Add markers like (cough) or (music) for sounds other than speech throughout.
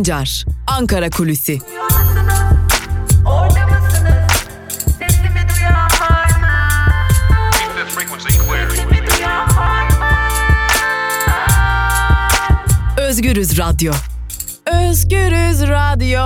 Sancar, Ankara Kulüsi. Özgürüz Radyo. Özgürüz Radyo.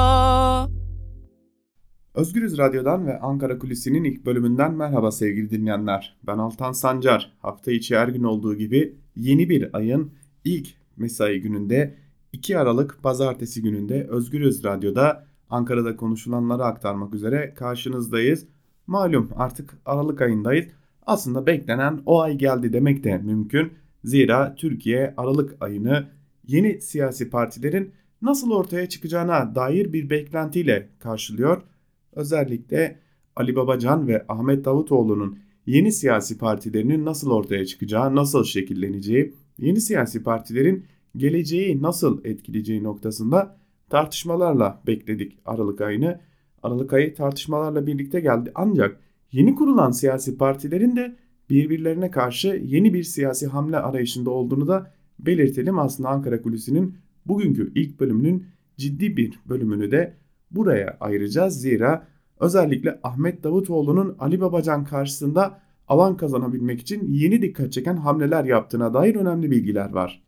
Özgürüz Radyo'dan ve Ankara Kulisi'nin ilk bölümünden merhaba sevgili dinleyenler. Ben Altan Sancar. Hafta içi her gün olduğu gibi yeni bir ayın ilk mesai gününde 2 Aralık Pazartesi gününde Özgürüz Radyo'da Ankara'da konuşulanları aktarmak üzere karşınızdayız. Malum artık Aralık ayındayız. Aslında beklenen o ay geldi demek de mümkün. Zira Türkiye Aralık ayını yeni siyasi partilerin nasıl ortaya çıkacağına dair bir beklentiyle karşılıyor. Özellikle Ali Babacan ve Ahmet Davutoğlu'nun yeni siyasi partilerinin nasıl ortaya çıkacağı, nasıl şekilleneceği, yeni siyasi partilerin geleceği nasıl etkileyeceği noktasında tartışmalarla bekledik Aralık ayını. Aralık ayı tartışmalarla birlikte geldi ancak yeni kurulan siyasi partilerin de birbirlerine karşı yeni bir siyasi hamle arayışında olduğunu da belirtelim. Aslında Ankara Kulisi'nin bugünkü ilk bölümünün ciddi bir bölümünü de buraya ayıracağız. Zira özellikle Ahmet Davutoğlu'nun Ali Babacan karşısında alan kazanabilmek için yeni dikkat çeken hamleler yaptığına dair önemli bilgiler var.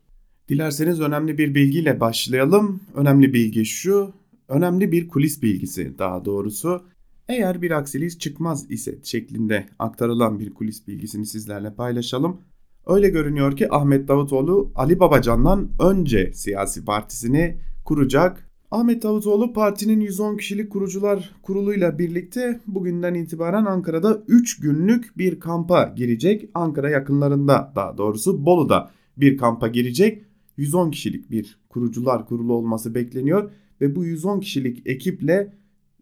Dilerseniz önemli bir bilgiyle başlayalım. Önemli bilgi şu, önemli bir kulis bilgisi daha doğrusu. Eğer bir aksilik çıkmaz ise şeklinde aktarılan bir kulis bilgisini sizlerle paylaşalım. Öyle görünüyor ki Ahmet Davutoğlu Ali Babacan'dan önce siyasi partisini kuracak. Ahmet Davutoğlu partinin 110 kişilik kurucular kuruluyla birlikte bugünden itibaren Ankara'da 3 günlük bir kampa girecek. Ankara yakınlarında daha doğrusu Bolu'da bir kampa girecek. 110 kişilik bir kurucular kurulu olması bekleniyor ve bu 110 kişilik ekiple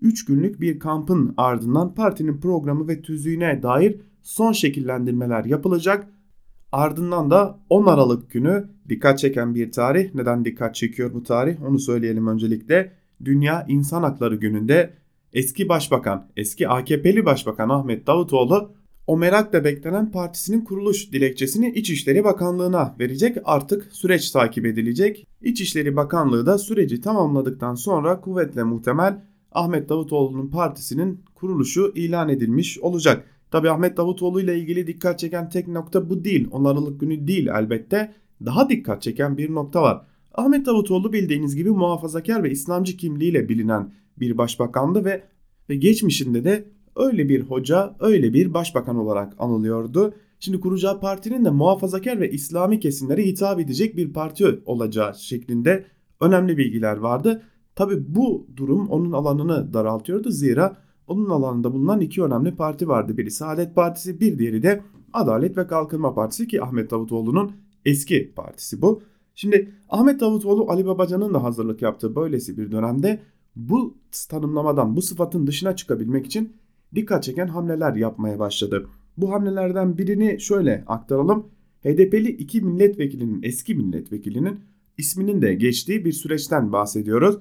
3 günlük bir kampın ardından partinin programı ve tüzüğüne dair son şekillendirmeler yapılacak. Ardından da 10 Aralık günü dikkat çeken bir tarih. Neden dikkat çekiyor bu tarih? Onu söyleyelim öncelikle. Dünya İnsan Hakları Günü'nde eski başbakan, eski AKP'li başbakan Ahmet Davutoğlu o merakla beklenen partisinin kuruluş dilekçesini İçişleri Bakanlığı'na verecek. Artık süreç takip edilecek. İçişleri Bakanlığı da süreci tamamladıktan sonra kuvvetle muhtemel Ahmet Davutoğlu'nun partisinin kuruluşu ilan edilmiş olacak. Tabi Ahmet Davutoğlu ile ilgili dikkat çeken tek nokta bu değil. 10 Aralık günü değil elbette. Daha dikkat çeken bir nokta var. Ahmet Davutoğlu bildiğiniz gibi muhafazakar ve İslamcı kimliğiyle bilinen bir başbakandı ve ve geçmişinde de öyle bir hoca, öyle bir başbakan olarak anılıyordu. Şimdi kuracağı partinin de muhafazakar ve İslami kesimlere hitap edecek bir parti olacağı şeklinde önemli bilgiler vardı. Tabi bu durum onun alanını daraltıyordu zira onun alanında bulunan iki önemli parti vardı. Biri Saadet Partisi, bir diğeri de Adalet ve Kalkınma Partisi ki Ahmet Davutoğlu'nun eski partisi bu. Şimdi Ahmet Davutoğlu Ali Babacan'ın da hazırlık yaptığı böylesi bir dönemde bu tanımlamadan, bu sıfatın dışına çıkabilmek için dikkat çeken hamleler yapmaya başladı. Bu hamlelerden birini şöyle aktaralım. HDP'li iki milletvekilinin, eski milletvekilinin isminin de geçtiği bir süreçten bahsediyoruz.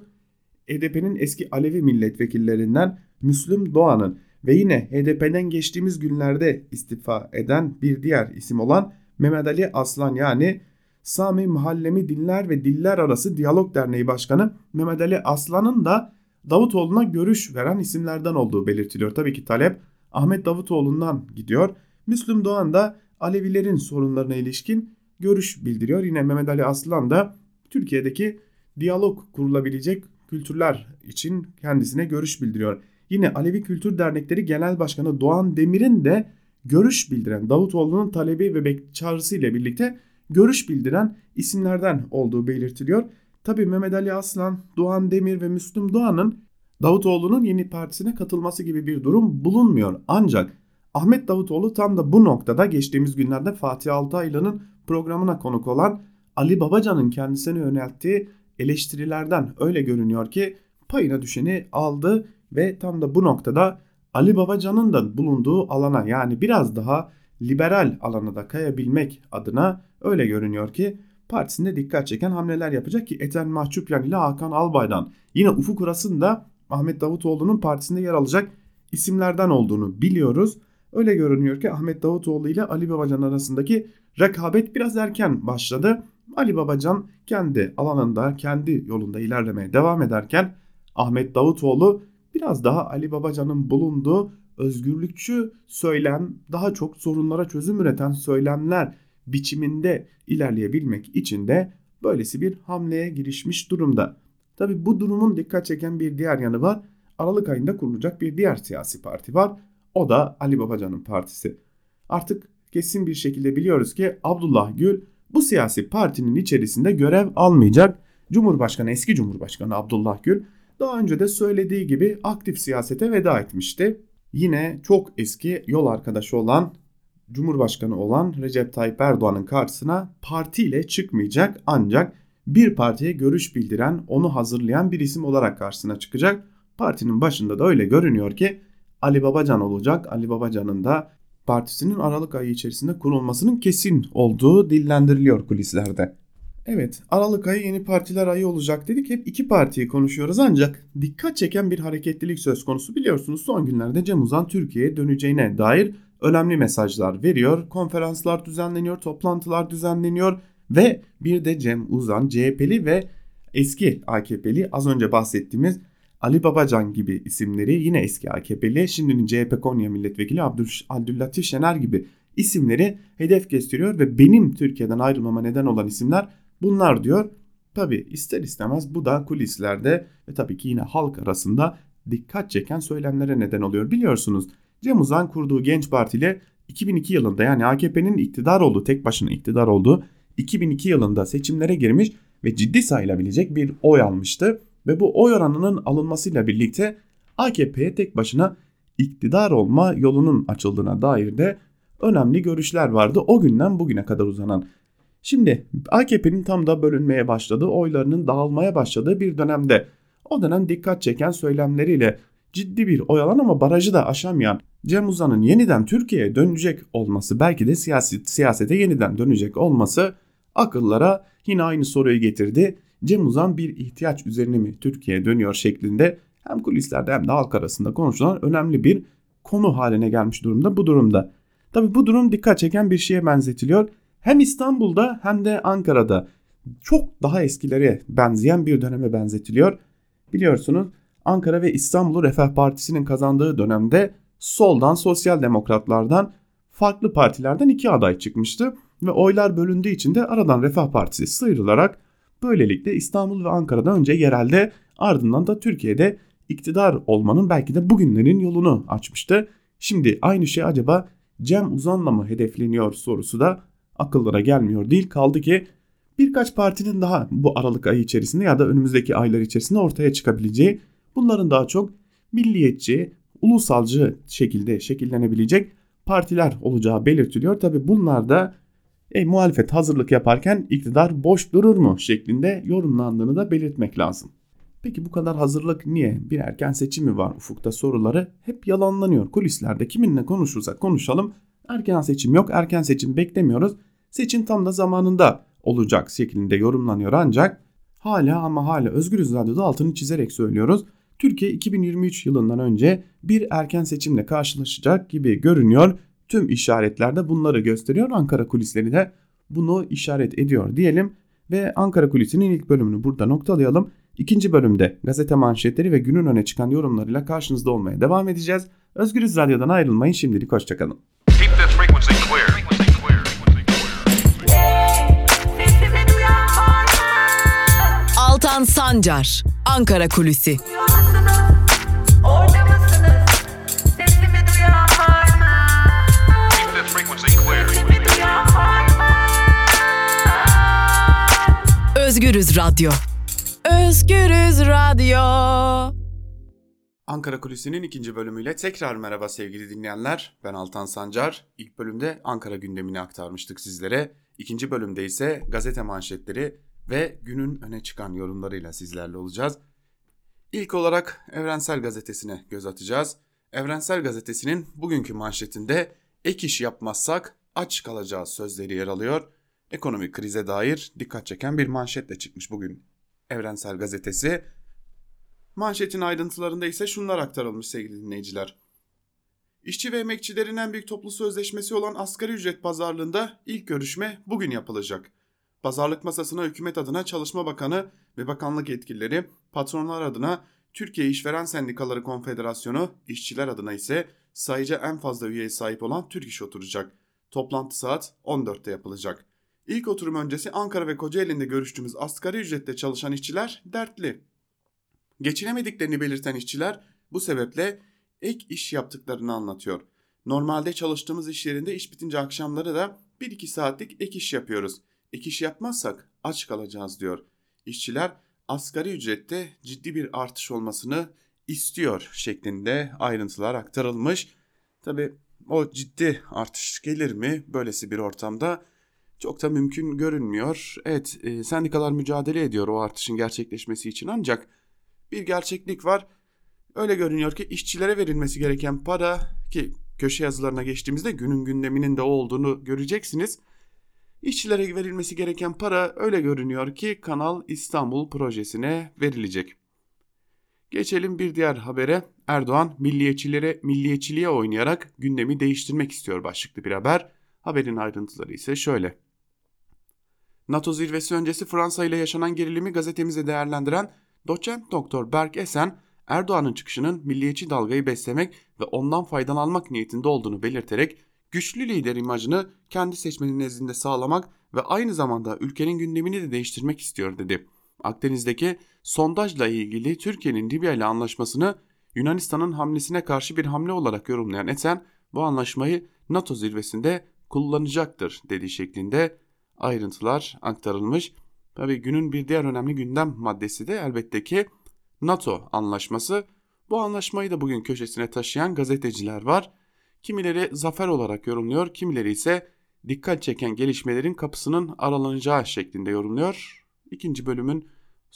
HDP'nin eski Alevi milletvekillerinden Müslüm Doğan'ın ve yine HDP'den geçtiğimiz günlerde istifa eden bir diğer isim olan Mehmet Ali Aslan yani Sami Mahallemi Dinler ve Diller Arası Diyalog Derneği Başkanı Mehmet Ali Aslan'ın da Davutoğlu'na görüş veren isimlerden olduğu belirtiliyor. Tabii ki talep Ahmet Davutoğlu'ndan gidiyor. Müslüm Doğan da Alevilerin sorunlarına ilişkin görüş bildiriyor. Yine Mehmet Ali Aslan da Türkiye'deki diyalog kurulabilecek kültürler için kendisine görüş bildiriyor. Yine Alevi Kültür Dernekleri Genel Başkanı Doğan Demir'in de görüş bildiren Davutoğlu'nun talebi ve çağrısı ile birlikte görüş bildiren isimlerden olduğu belirtiliyor. Tabi Mehmet Ali Aslan, Doğan Demir ve Müslüm Doğan'ın Davutoğlu'nun yeni partisine katılması gibi bir durum bulunmuyor. Ancak Ahmet Davutoğlu tam da bu noktada geçtiğimiz günlerde Fatih Altaylı'nın programına konuk olan Ali Babacan'ın kendisine yönelttiği eleştirilerden öyle görünüyor ki payına düşeni aldı ve tam da bu noktada Ali Babacan'ın da bulunduğu alana yani biraz daha liberal alana da kayabilmek adına öyle görünüyor ki partisinde dikkat çeken hamleler yapacak ki Eten Mahçupyan ile Hakan Albay'dan yine Ufuk Uras'ın Ahmet Davutoğlu'nun partisinde yer alacak isimlerden olduğunu biliyoruz. Öyle görünüyor ki Ahmet Davutoğlu ile Ali Babacan arasındaki rekabet biraz erken başladı. Ali Babacan kendi alanında, kendi yolunda ilerlemeye devam ederken Ahmet Davutoğlu biraz daha Ali Babacan'ın bulunduğu özgürlükçü söylem, daha çok sorunlara çözüm üreten söylemler biçiminde ilerleyebilmek için de böylesi bir hamleye girişmiş durumda. Tabi bu durumun dikkat çeken bir diğer yanı var. Aralık ayında kurulacak bir diğer siyasi parti var. O da Ali Babacan'ın partisi. Artık kesin bir şekilde biliyoruz ki Abdullah Gül bu siyasi partinin içerisinde görev almayacak. Cumhurbaşkanı eski Cumhurbaşkanı Abdullah Gül daha önce de söylediği gibi aktif siyasete veda etmişti. Yine çok eski yol arkadaşı olan Cumhurbaşkanı olan Recep Tayyip Erdoğan'ın karşısına partiyle çıkmayacak ancak bir partiye görüş bildiren, onu hazırlayan bir isim olarak karşısına çıkacak. Partinin başında da öyle görünüyor ki Ali Babacan olacak. Ali Babacan'ın da partisinin Aralık ayı içerisinde kurulmasının kesin olduğu dillendiriliyor kulislerde. Evet Aralık ayı yeni partiler ayı olacak dedik hep iki partiyi konuşuyoruz ancak dikkat çeken bir hareketlilik söz konusu biliyorsunuz son günlerde Cem Uzan Türkiye'ye döneceğine dair önemli mesajlar veriyor. Konferanslar düzenleniyor, toplantılar düzenleniyor ve bir de Cem Uzan CHP'li ve eski AKP'li az önce bahsettiğimiz Ali Babacan gibi isimleri yine eski AKP'li şimdinin CHP Konya Milletvekili Abdül, Abdüllatif Şener gibi isimleri hedef gösteriyor ve benim Türkiye'den ayrılmama neden olan isimler bunlar diyor. Tabi ister istemez bu da kulislerde ve tabii ki yine halk arasında dikkat çeken söylemlere neden oluyor. Biliyorsunuz Cem Uzan kurduğu Genç Parti ile 2002 yılında yani AKP'nin iktidar olduğu tek başına iktidar olduğu 2002 yılında seçimlere girmiş ve ciddi sayılabilecek bir oy almıştı. Ve bu oy oranının alınmasıyla birlikte AKP'ye tek başına iktidar olma yolunun açıldığına dair de önemli görüşler vardı o günden bugüne kadar uzanan. Şimdi AKP'nin tam da bölünmeye başladığı, oylarının dağılmaya başladığı bir dönemde o dönem dikkat çeken söylemleriyle ciddi bir oy alan ama barajı da aşamayan Cem Uzan'ın yeniden Türkiye'ye dönecek olması belki de siyasi, siyasete yeniden dönecek olması akıllara yine aynı soruyu getirdi. Cem Uzan bir ihtiyaç üzerine mi Türkiye'ye dönüyor şeklinde hem kulislerde hem de halk arasında konuşulan önemli bir konu haline gelmiş durumda bu durumda. Tabi bu durum dikkat çeken bir şeye benzetiliyor. Hem İstanbul'da hem de Ankara'da çok daha eskilere benzeyen bir döneme benzetiliyor. Biliyorsunuz Ankara ve İstanbul Refah Partisi'nin kazandığı dönemde soldan sosyal demokratlardan farklı partilerden iki aday çıkmıştı ve oylar bölündüğü için de aradan Refah Partisi sıyrılarak böylelikle İstanbul ve Ankara'da önce yerelde ardından da Türkiye'de iktidar olmanın belki de bugünlerin yolunu açmıştı. Şimdi aynı şey acaba Cem Uzan'la mı hedefleniyor sorusu da akıllara gelmiyor değil. Kaldı ki birkaç partinin daha bu Aralık ayı içerisinde ya da önümüzdeki aylar içerisinde ortaya çıkabileceği bunların daha çok milliyetçi, ulusalcı şekilde şekillenebilecek partiler olacağı belirtiliyor. Tabi bunlar da e, muhalefet hazırlık yaparken iktidar boş durur mu şeklinde yorumlandığını da belirtmek lazım. Peki bu kadar hazırlık niye? Bir erken seçim mi var ufukta soruları hep yalanlanıyor. Kulislerde kiminle konuşursak konuşalım erken seçim yok, erken seçim beklemiyoruz. Seçim tam da zamanında olacak şeklinde yorumlanıyor ancak hala ama hala Özgürüz Radyo'da altını çizerek söylüyoruz. Türkiye 2023 yılından önce bir erken seçimle karşılaşacak gibi görünüyor. Tüm işaretler de bunları gösteriyor. Ankara kulisleri de bunu işaret ediyor diyelim ve Ankara kulisinin ilk bölümünü burada noktalayalım. İkinci bölümde gazete manşetleri ve günün öne çıkan yorumlarıyla karşınızda olmaya devam edeceğiz. Özgürüz Radyo'dan ayrılmayın şimdilik hoşçakalın. Altan Sancar, Ankara Kulüsi. Özgürüz Radyo. Özgürüz Radyo. Ankara Kulisi'nin ikinci bölümüyle tekrar merhaba sevgili dinleyenler. Ben Altan Sancar. İlk bölümde Ankara gündemini aktarmıştık sizlere. İkinci bölümde ise gazete manşetleri ve günün öne çıkan yorumlarıyla sizlerle olacağız. İlk olarak Evrensel Gazetesi'ne göz atacağız. Evrensel Gazetesi'nin bugünkü manşetinde ek iş yapmazsak aç kalacağız sözleri yer alıyor. Ekonomik krize dair dikkat çeken bir manşetle çıkmış bugün Evrensel Gazetesi. Manşetin ayrıntılarında ise şunlar aktarılmış sevgili dinleyiciler. İşçi ve emekçilerin en büyük toplu sözleşmesi olan asgari ücret pazarlığında ilk görüşme bugün yapılacak. pazarlık masasına hükümet adına Çalışma Bakanı ve bakanlık yetkilileri, patronlar adına Türkiye İşveren Sendikaları Konfederasyonu, işçiler adına ise sayıca en fazla üyeye sahip olan Türk İş oturacak. Toplantı saat 14'te yapılacak. İlk oturum öncesi Ankara ve Kocaeli'nde görüştüğümüz asgari ücretle çalışan işçiler dertli. Geçinemediklerini belirten işçiler bu sebeple ek iş yaptıklarını anlatıyor. Normalde çalıştığımız iş yerinde iş bitince akşamları da 1-2 saatlik ek iş yapıyoruz. Ek iş yapmazsak aç kalacağız diyor. İşçiler asgari ücrette ciddi bir artış olmasını istiyor şeklinde ayrıntılar aktarılmış. Tabi o ciddi artış gelir mi böylesi bir ortamda çok da mümkün görünmüyor. Evet e, sendikalar mücadele ediyor o artışın gerçekleşmesi için ancak bir gerçeklik var. Öyle görünüyor ki işçilere verilmesi gereken para ki köşe yazılarına geçtiğimizde günün gündeminin de olduğunu göreceksiniz. İşçilere verilmesi gereken para öyle görünüyor ki Kanal İstanbul projesine verilecek. Geçelim bir diğer habere. Erdoğan milliyetçilere milliyetçiliğe oynayarak gündemi değiştirmek istiyor başlıklı bir haber. Haberin ayrıntıları ise şöyle. NATO zirvesi öncesi Fransa ile yaşanan gerilimi gazetemize değerlendiren doçent doktor Berk Esen, Erdoğan'ın çıkışının milliyetçi dalgayı beslemek ve ondan faydalanmak niyetinde olduğunu belirterek güçlü lider imajını kendi seçmenin nezdinde sağlamak ve aynı zamanda ülkenin gündemini de değiştirmek istiyor dedi. Akdeniz'deki sondajla ilgili Türkiye'nin Libya ile anlaşmasını Yunanistan'ın hamlesine karşı bir hamle olarak yorumlayan Esen bu anlaşmayı NATO zirvesinde kullanacaktır dediği şeklinde ayrıntılar aktarılmış. Tabii günün bir diğer önemli gündem maddesi de elbette ki NATO anlaşması. Bu anlaşmayı da bugün köşesine taşıyan gazeteciler var. Kimileri zafer olarak yorumluyor, kimileri ise dikkat çeken gelişmelerin kapısının aralanacağı şeklinde yorumluyor. İkinci bölümün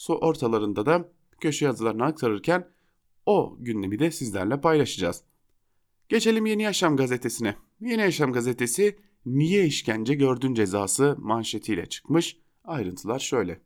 ortalarında da köşe yazılarını aktarırken o gündemi de sizlerle paylaşacağız. Geçelim Yeni Yaşam gazetesine. Yeni Yaşam gazetesi niye işkence gördün cezası manşetiyle çıkmış. Ayrıntılar şöyle.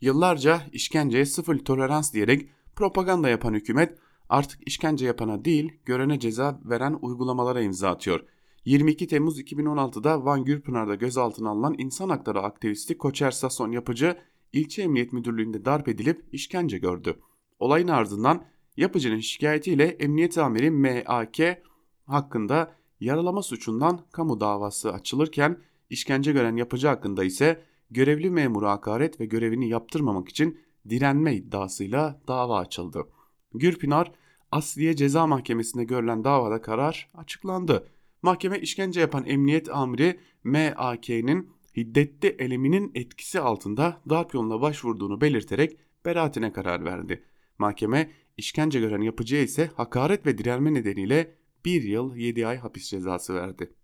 Yıllarca işkenceye sıfır tolerans diyerek propaganda yapan hükümet artık işkence yapana değil görene ceza veren uygulamalara imza atıyor. 22 Temmuz 2016'da Van Gürpınar'da gözaltına alınan insan hakları aktivisti Koçer Sason yapıcı ilçe emniyet müdürlüğünde darp edilip işkence gördü. Olayın ardından yapıcının şikayetiyle emniyet amiri MAK hakkında yaralama suçundan kamu davası açılırken işkence gören yapıcı hakkında ise görevli memuru hakaret ve görevini yaptırmamak için direnme iddiasıyla dava açıldı. Gürpınar Asliye Ceza Mahkemesi'nde görülen davada karar açıklandı. Mahkeme işkence yapan emniyet amiri MAK'nin hiddetli eleminin etkisi altında darp yoluna başvurduğunu belirterek beraatine karar verdi. Mahkeme işkence gören yapıcıya ise hakaret ve direnme nedeniyle 1 yıl 7 ay hapis cezası verdi.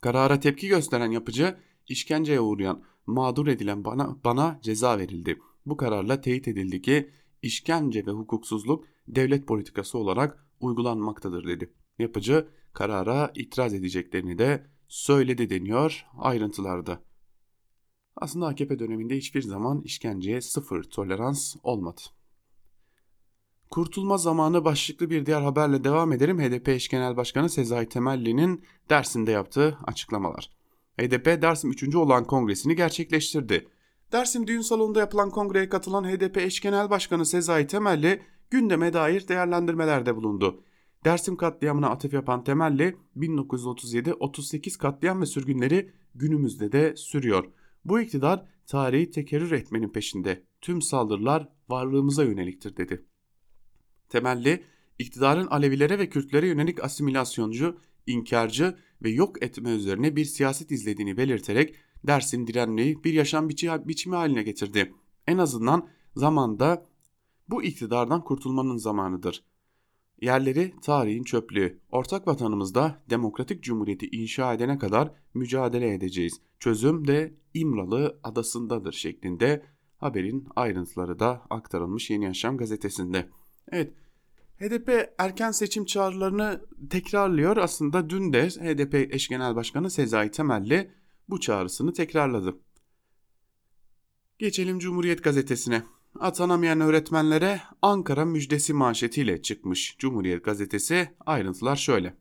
Karara tepki gösteren yapıcı işkenceye uğrayan mağdur edilen bana, bana ceza verildi. Bu kararla teyit edildi ki işkence ve hukuksuzluk devlet politikası olarak uygulanmaktadır dedi. Yapıcı karara itiraz edeceklerini de söyledi deniyor ayrıntılarda. Aslında AKP döneminde hiçbir zaman işkenceye sıfır tolerans olmadı. Kurtulma zamanı başlıklı bir diğer haberle devam ederim. HDP eş genel başkanı Sezai Temelli'nin Dersim'de yaptığı açıklamalar. HDP Dersim 3. olan kongresini gerçekleştirdi. Dersim düğün salonunda yapılan kongreye katılan HDP eş genel başkanı Sezai Temelli gündeme dair değerlendirmelerde bulundu. Dersim katliamına atıf yapan Temelli 1937-38 katliam ve sürgünleri günümüzde de sürüyor. Bu iktidar tarihi tekerrür etmenin peşinde. Tüm saldırılar varlığımıza yöneliktir dedi. Temelli, iktidarın Alevilere ve Kürtlere yönelik asimilasyoncu, inkarcı ve yok etme üzerine bir siyaset izlediğini belirterek Dersim direnmeyi bir yaşam biçi, biçimi haline getirdi. En azından zamanda bu iktidardan kurtulmanın zamanıdır. Yerleri tarihin çöplüğü. Ortak vatanımızda demokratik cumhuriyeti inşa edene kadar mücadele edeceğiz. Çözüm de İmralı adasındadır şeklinde haberin ayrıntıları da aktarılmış Yeni Yaşam gazetesinde. Evet HDP erken seçim çağrılarını tekrarlıyor. Aslında dün de HDP eş genel başkanı Sezai Temelli bu çağrısını tekrarladı. Geçelim Cumhuriyet gazetesine. Atanamayan öğretmenlere Ankara müjdesi manşetiyle çıkmış Cumhuriyet gazetesi. Ayrıntılar şöyle.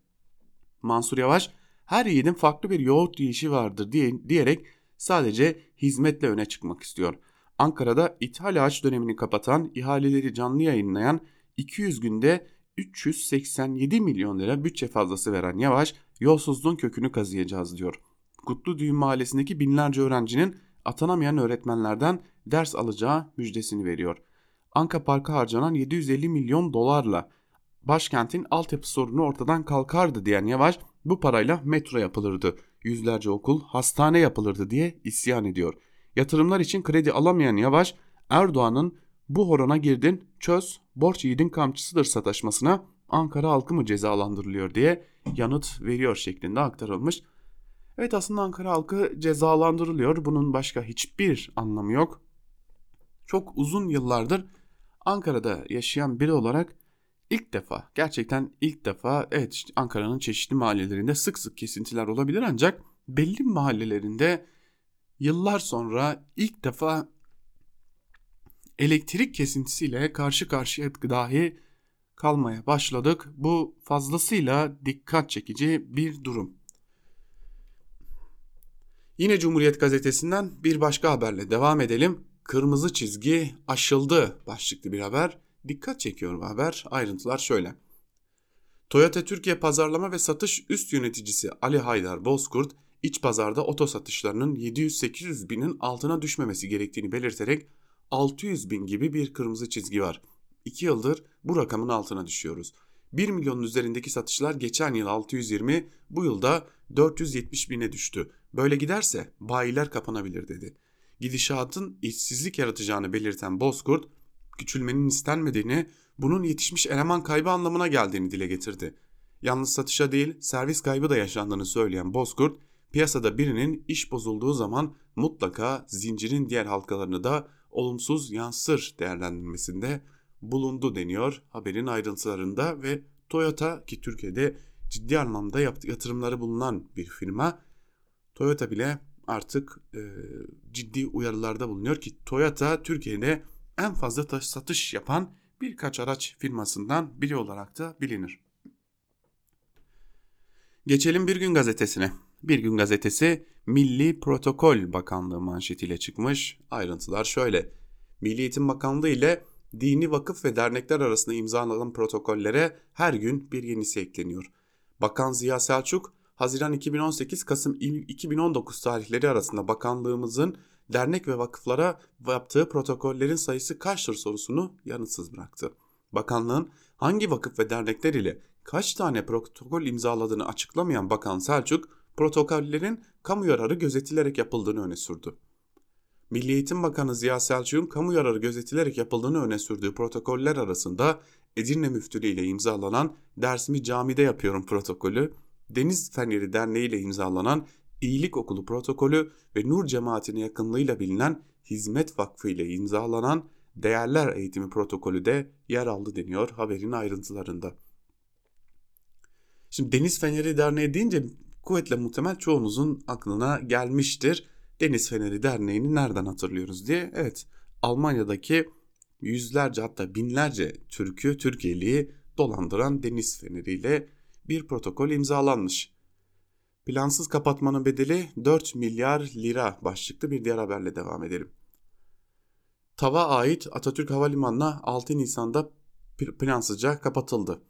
Mansur Yavaş her yiğidin farklı bir yoğurt yiyişi vardır diye, diyerek sadece hizmetle öne çıkmak istiyor. Ankara'da ithal ağaç dönemini kapatan, ihaleleri canlı yayınlayan 200 günde 387 milyon lira bütçe fazlası veren Yavaş yolsuzluğun kökünü kazıyacağız diyor. Kutlu Düğün Mahallesi'ndeki binlerce öğrencinin atanamayan öğretmenlerden ders alacağı müjdesini veriyor. Anka Park'a harcanan 750 milyon dolarla başkentin altyapı sorunu ortadan kalkardı diyen Yavaş bu parayla metro yapılırdı, yüzlerce okul, hastane yapılırdı diye isyan ediyor. Yatırımlar için kredi alamayan Yavaş Erdoğan'ın bu horona girdin çöz borç yiğidin kamçısıdır sataşmasına Ankara halkı mı cezalandırılıyor diye yanıt veriyor şeklinde aktarılmış. Evet aslında Ankara halkı cezalandırılıyor. Bunun başka hiçbir anlamı yok. Çok uzun yıllardır Ankara'da yaşayan biri olarak ilk defa gerçekten ilk defa evet Ankara'nın çeşitli mahallelerinde sık sık kesintiler olabilir ancak belli mahallelerinde yıllar sonra ilk defa elektrik kesintisiyle karşı karşıya dahi kalmaya başladık. Bu fazlasıyla dikkat çekici bir durum. Yine Cumhuriyet gazetesinden bir başka haberle devam edelim. Kırmızı çizgi aşıldı başlıklı bir haber. Dikkat çekiyor bu haber. Ayrıntılar şöyle. Toyota Türkiye Pazarlama ve Satış Üst Yöneticisi Ali Haydar Bozkurt, iç pazarda oto satışlarının 700-800 binin altına düşmemesi gerektiğini belirterek 600 bin gibi bir kırmızı çizgi var. 2 yıldır bu rakamın altına düşüyoruz. 1 milyonun üzerindeki satışlar geçen yıl 620, bu yılda 470 bine düştü. Böyle giderse bayiler kapanabilir dedi. Gidişatın işsizlik yaratacağını belirten Bozkurt, küçülmenin istenmediğini, bunun yetişmiş eleman kaybı anlamına geldiğini dile getirdi. Yalnız satışa değil servis kaybı da yaşandığını söyleyen Bozkurt, piyasada birinin iş bozulduğu zaman mutlaka zincirin diğer halkalarını da olumsuz yansır değerlendirmesinde bulundu deniyor haberin ayrıntılarında ve Toyota ki Türkiye'de ciddi anlamda yatırımları bulunan bir firma Toyota bile artık e, ciddi uyarılarda bulunuyor ki Toyota Türkiye'de en fazla satış yapan birkaç araç firmasından biri olarak da bilinir. Geçelim Bir Gün Gazetesi'ne. Bir Gün Gazetesi Milli Protokol Bakanlığı manşetiyle çıkmış. Ayrıntılar şöyle. Milli Eğitim Bakanlığı ile dini vakıf ve dernekler arasında imzalanan protokollere her gün bir yenisi ekleniyor. Bakan Ziya Selçuk, Haziran 2018 Kasım 2019 tarihleri arasında bakanlığımızın dernek ve vakıflara yaptığı protokollerin sayısı kaçtır sorusunu yanıtsız bıraktı. Bakanlığın hangi vakıf ve dernekler ile kaç tane protokol imzaladığını açıklamayan Bakan Selçuk, protokollerin kamu yararı gözetilerek yapıldığını öne sürdü. Milli Eğitim Bakanı Ziya Selçuk'un kamu yararı gözetilerek yapıldığını öne sürdüğü protokoller arasında Edirne Müftülüğü ile imzalanan Dersimi Camide Yapıyorum protokolü, Deniz Feneri Derneği ile imzalanan İyilik Okulu protokolü ve Nur Cemaatine yakınlığıyla bilinen Hizmet Vakfı ile imzalanan Değerler Eğitimi protokolü de yer aldı deniyor haberin ayrıntılarında. Şimdi Deniz Feneri Derneği deyince kuvvetle muhtemel çoğunuzun aklına gelmiştir. Deniz Feneri Derneği'ni nereden hatırlıyoruz diye. Evet Almanya'daki yüzlerce hatta binlerce Türk'ü Türkiye'liyi dolandıran Deniz Feneri ile bir protokol imzalanmış. Plansız kapatmanın bedeli 4 milyar lira başlıklı bir diğer haberle devam edelim. TAV'a ait Atatürk Havalimanı'na 6 Nisan'da plansızca kapatıldı.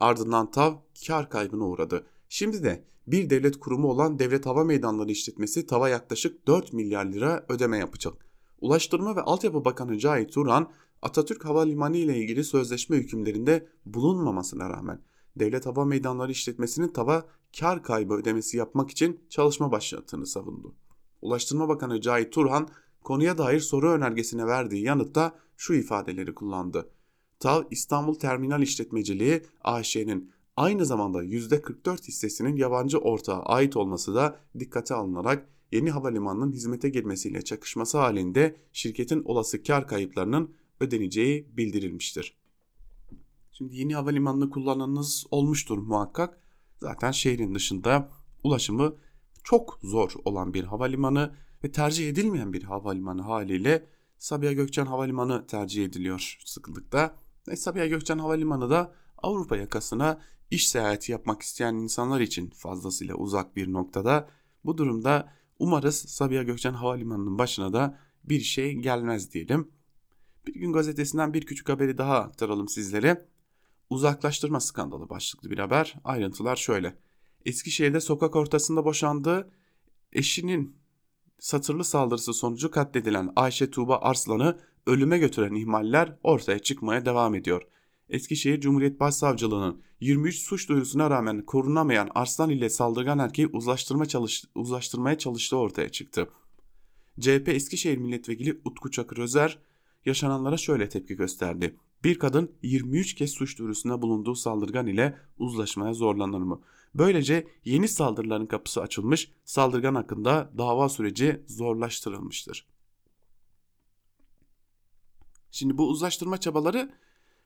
Ardından TAV kar kaybına uğradı. Şimdi de bir devlet kurumu olan Devlet Hava Meydanları işletmesi TAV'a yaklaşık 4 milyar lira ödeme yapacak. Ulaştırma ve Altyapı Bakanı Cahit Turan, Atatürk Havalimanı ile ilgili sözleşme hükümlerinde bulunmamasına rağmen Devlet Hava Meydanları işletmesinin TAV'a kar kaybı ödemesi yapmak için çalışma başlattığını savundu. Ulaştırma Bakanı Cahit Turhan konuya dair soru önergesine verdiği yanıtta şu ifadeleri kullandı. TAV İstanbul Terminal İşletmeciliği AŞ'nin aynı zamanda %44 hissesinin yabancı ortağa ait olması da dikkate alınarak yeni havalimanının hizmete girmesiyle çakışması halinde şirketin olası kar kayıplarının ödeneceği bildirilmiştir. Şimdi yeni havalimanını kullananınız olmuştur muhakkak. Zaten şehrin dışında ulaşımı çok zor olan bir havalimanı ve tercih edilmeyen bir havalimanı haliyle Sabiha Gökçen Havalimanı tercih ediliyor sıklıkta. Ve Sabiha Gökçen Havalimanı da Avrupa yakasına iş seyahati yapmak isteyen insanlar için fazlasıyla uzak bir noktada. Bu durumda Umarız Sabiha Gökçen Havalimanı'nın başına da bir şey gelmez diyelim. Bir gün gazetesinden bir küçük haberi daha aktaralım sizlere. Uzaklaştırma skandalı başlıklı bir haber. Ayrıntılar şöyle. Eskişehir'de sokak ortasında boşandığı eşinin satırlı saldırısı sonucu katledilen Ayşe Tuğba Arslan'ı ölüme götüren ihmaller ortaya çıkmaya devam ediyor. Eskişehir Cumhuriyet Başsavcılığı'nın 23 suç duyurusuna rağmen korunamayan Arslan ile saldırgan erkeği uzlaştırma çalış uzlaştırmaya çalıştığı ortaya çıktı. CHP Eskişehir Milletvekili Utku Çakır Özer yaşananlara şöyle tepki gösterdi. Bir kadın 23 kez suç duyurusunda bulunduğu saldırgan ile uzlaşmaya zorlanır mı? Böylece yeni saldırıların kapısı açılmış, saldırgan hakkında dava süreci zorlaştırılmıştır. Şimdi bu uzlaştırma çabaları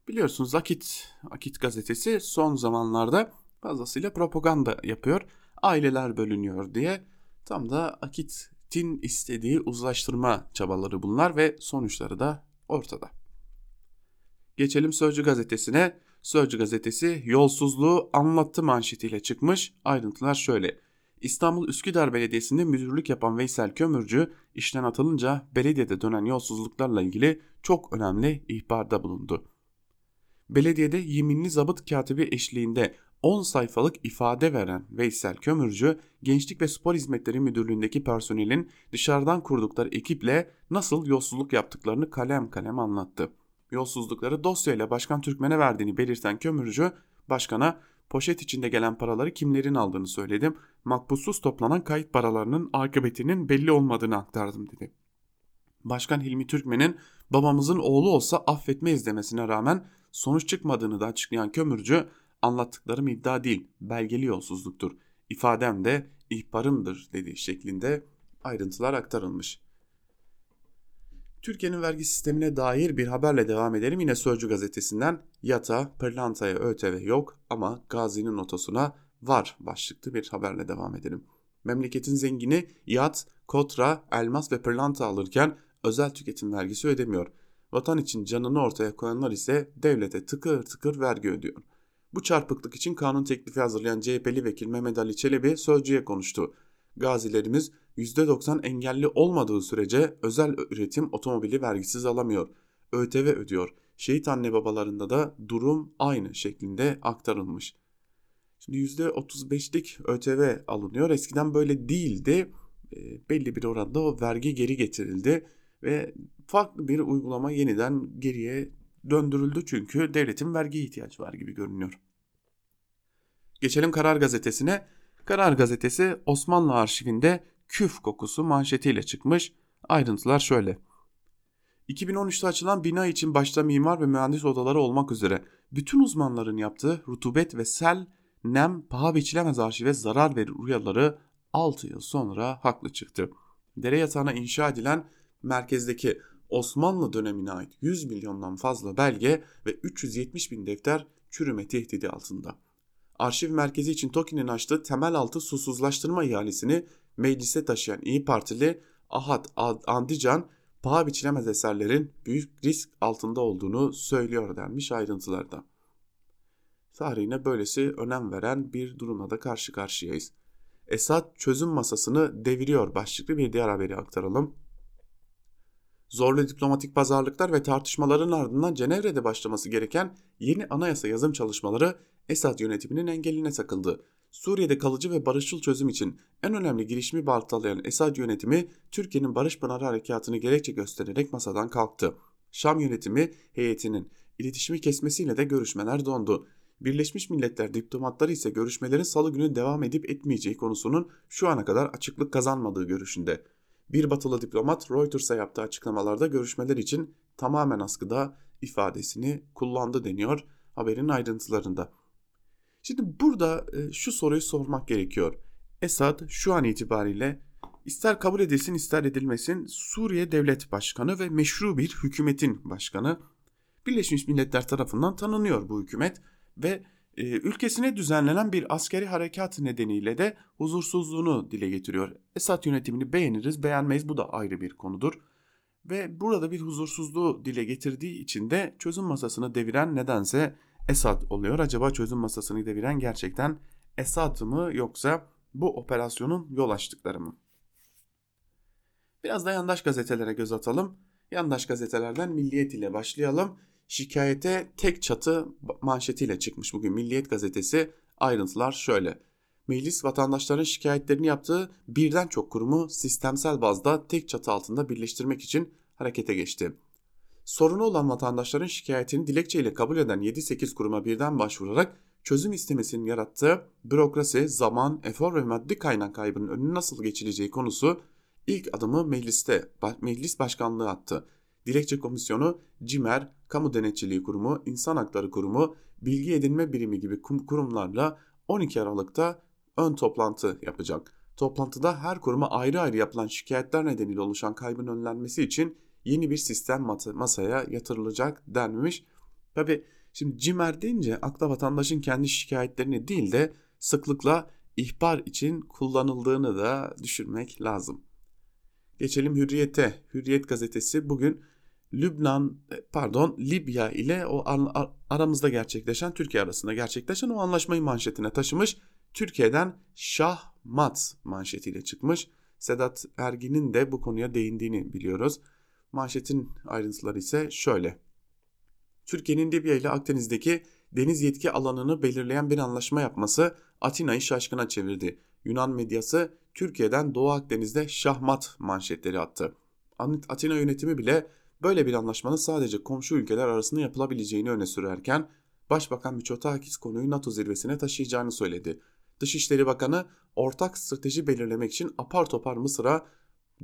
biliyorsunuz Akit, Akit gazetesi son zamanlarda fazlasıyla propaganda yapıyor. Aileler bölünüyor diye tam da Akit'in istediği uzlaştırma çabaları bunlar ve sonuçları da ortada. Geçelim Sözcü gazetesine. Sözcü gazetesi yolsuzluğu anlattı manşetiyle çıkmış. Ayrıntılar şöyle. İstanbul Üsküdar Belediyesi'nde müdürlük yapan Veysel Kömürcü işten atılınca belediyede dönen yolsuzluklarla ilgili çok önemli ihbarda bulundu. Belediyede yeminli zabıt katibi eşliğinde 10 sayfalık ifade veren Veysel Kömürcü, Gençlik ve Spor Hizmetleri Müdürlüğü'ndeki personelin dışarıdan kurdukları ekiple nasıl yolsuzluk yaptıklarını kalem kalem anlattı yolsuzlukları dosyayla Başkan Türkmen'e verdiğini belirten kömürcü başkana poşet içinde gelen paraları kimlerin aldığını söyledim. Makbussuz toplanan kayıt paralarının akıbetinin belli olmadığını aktardım dedi. Başkan Hilmi Türkmen'in babamızın oğlu olsa affetmeyiz demesine rağmen sonuç çıkmadığını da açıklayan kömürcü anlattıklarım iddia değil belgeli yolsuzluktur. İfadem de ihbarımdır dediği şeklinde ayrıntılar aktarılmış. Türkiye'nin vergi sistemine dair bir haberle devam edelim. Yine Sözcü gazetesinden yata, pırlantaya ÖTV yok ama Gazi'nin notosuna var başlıklı bir haberle devam edelim. Memleketin zengini yat, kotra, elmas ve pırlanta alırken özel tüketim vergisi ödemiyor. Vatan için canını ortaya koyanlar ise devlete tıkır tıkır vergi ödüyor. Bu çarpıklık için kanun teklifi hazırlayan CHP'li vekil Mehmet Ali Çelebi sözcüye konuştu. Gazilerimiz %90 engelli olmadığı sürece özel üretim otomobili vergisiz alamıyor. ÖTV ödüyor. Şehit anne babalarında da durum aynı şeklinde aktarılmış. Şimdi %35'lik ÖTV alınıyor. Eskiden böyle değildi. E, belli bir oranda o vergi geri getirildi ve farklı bir uygulama yeniden geriye döndürüldü çünkü devletin vergi ihtiyacı var gibi görünüyor. Geçelim Karar Gazetesi'ne. Karar Gazetesi Osmanlı arşivinde küf kokusu manşetiyle çıkmış. Ayrıntılar şöyle. 2013'te açılan bina için başta mimar ve mühendis odaları olmak üzere bütün uzmanların yaptığı rutubet ve sel, nem, paha biçilemez arşive zarar verir uyarıları 6 yıl sonra haklı çıktı. Dere yatağına inşa edilen merkezdeki Osmanlı dönemine ait 100 milyondan fazla belge ve 370 bin defter çürüme tehdidi altında. Arşiv merkezi için TOKİ'nin açtığı temel altı susuzlaştırma ihalesini meclise taşıyan İyi Partili Ahad Andican paha biçilemez eserlerin büyük risk altında olduğunu söylüyor denmiş ayrıntılarda. Tarihine böylesi önem veren bir durumla da karşı karşıyayız. Esad çözüm masasını deviriyor başlıklı bir diğer haberi aktaralım. Zorlu diplomatik pazarlıklar ve tartışmaların ardından Cenevre'de başlaması gereken yeni anayasa yazım çalışmaları Esad yönetiminin engeline takıldı. Suriye'de kalıcı ve barışçıl çözüm için en önemli girişimi baltalayan Esad yönetimi Türkiye'nin Barış Pınarı Harekatı'nı gerekçe göstererek masadan kalktı. Şam yönetimi heyetinin iletişimi kesmesiyle de görüşmeler dondu. Birleşmiş Milletler diplomatları ise görüşmelerin salı günü devam edip etmeyeceği konusunun şu ana kadar açıklık kazanmadığı görüşünde. Bir batılı diplomat Reuters'a yaptığı açıklamalarda görüşmeler için tamamen askıda ifadesini kullandı deniyor haberin ayrıntılarında. Şimdi burada e, şu soruyu sormak gerekiyor. Esad şu an itibariyle ister kabul edilsin ister edilmesin Suriye Devlet Başkanı ve meşru bir hükümetin başkanı. Birleşmiş Milletler tarafından tanınıyor bu hükümet ve ülkesine düzenlenen bir askeri harekat nedeniyle de huzursuzluğunu dile getiriyor. Esad yönetimini beğeniriz beğenmeyiz bu da ayrı bir konudur. Ve burada bir huzursuzluğu dile getirdiği için de çözüm masasını deviren nedense Esad oluyor. Acaba çözüm masasını deviren gerçekten Esad mı yoksa bu operasyonun yol açtıkları mı? Biraz da yandaş gazetelere göz atalım. Yandaş gazetelerden Milliyet ile başlayalım. Şikayete tek çatı manşetiyle çıkmış bugün Milliyet gazetesi. Ayrıntılar şöyle. Meclis vatandaşların şikayetlerini yaptığı birden çok kurumu sistemsel bazda tek çatı altında birleştirmek için harekete geçti. Sorunu olan vatandaşların şikayetini dilekçeyle kabul eden 7-8 kuruma birden başvurarak çözüm istemesinin yarattığı bürokrasi, zaman, efor ve maddi kaynak kaybının önüne nasıl geçileceği konusu ilk adımı mecliste, meclis başkanlığı attı. Dilekçe Komisyonu, CİMER, Kamu Denetçiliği Kurumu, İnsan Hakları Kurumu, Bilgi Edinme Birimi gibi kurumlarla 12 Aralık'ta ön toplantı yapacak. Toplantıda her kuruma ayrı ayrı yapılan şikayetler nedeniyle oluşan kaybın önlenmesi için yeni bir sistem masaya yatırılacak denmiş. Tabi şimdi CİMER deyince akla vatandaşın kendi şikayetlerini değil de sıklıkla ihbar için kullanıldığını da düşürmek lazım. Geçelim Hürriyet'e. Hürriyet gazetesi bugün Lübnan pardon Libya ile o aramızda gerçekleşen Türkiye arasında gerçekleşen o anlaşmayı manşetine taşımış. Türkiye'den şahmat manşetiyle çıkmış. Sedat Ergin'in de bu konuya değindiğini biliyoruz. Manşetin ayrıntıları ise şöyle. Türkiye'nin Libya ile Akdeniz'deki deniz yetki alanını belirleyen bir anlaşma yapması Atina'yı şaşkına çevirdi. Yunan medyası Türkiye'den Doğu Akdeniz'de şahmat manşetleri attı. Atina yönetimi bile böyle bir anlaşmanın sadece komşu ülkeler arasında yapılabileceğini öne sürerken Başbakan Miçotakis konuyu NATO zirvesine taşıyacağını söyledi. Dışişleri Bakanı ortak strateji belirlemek için apar topar Mısır'a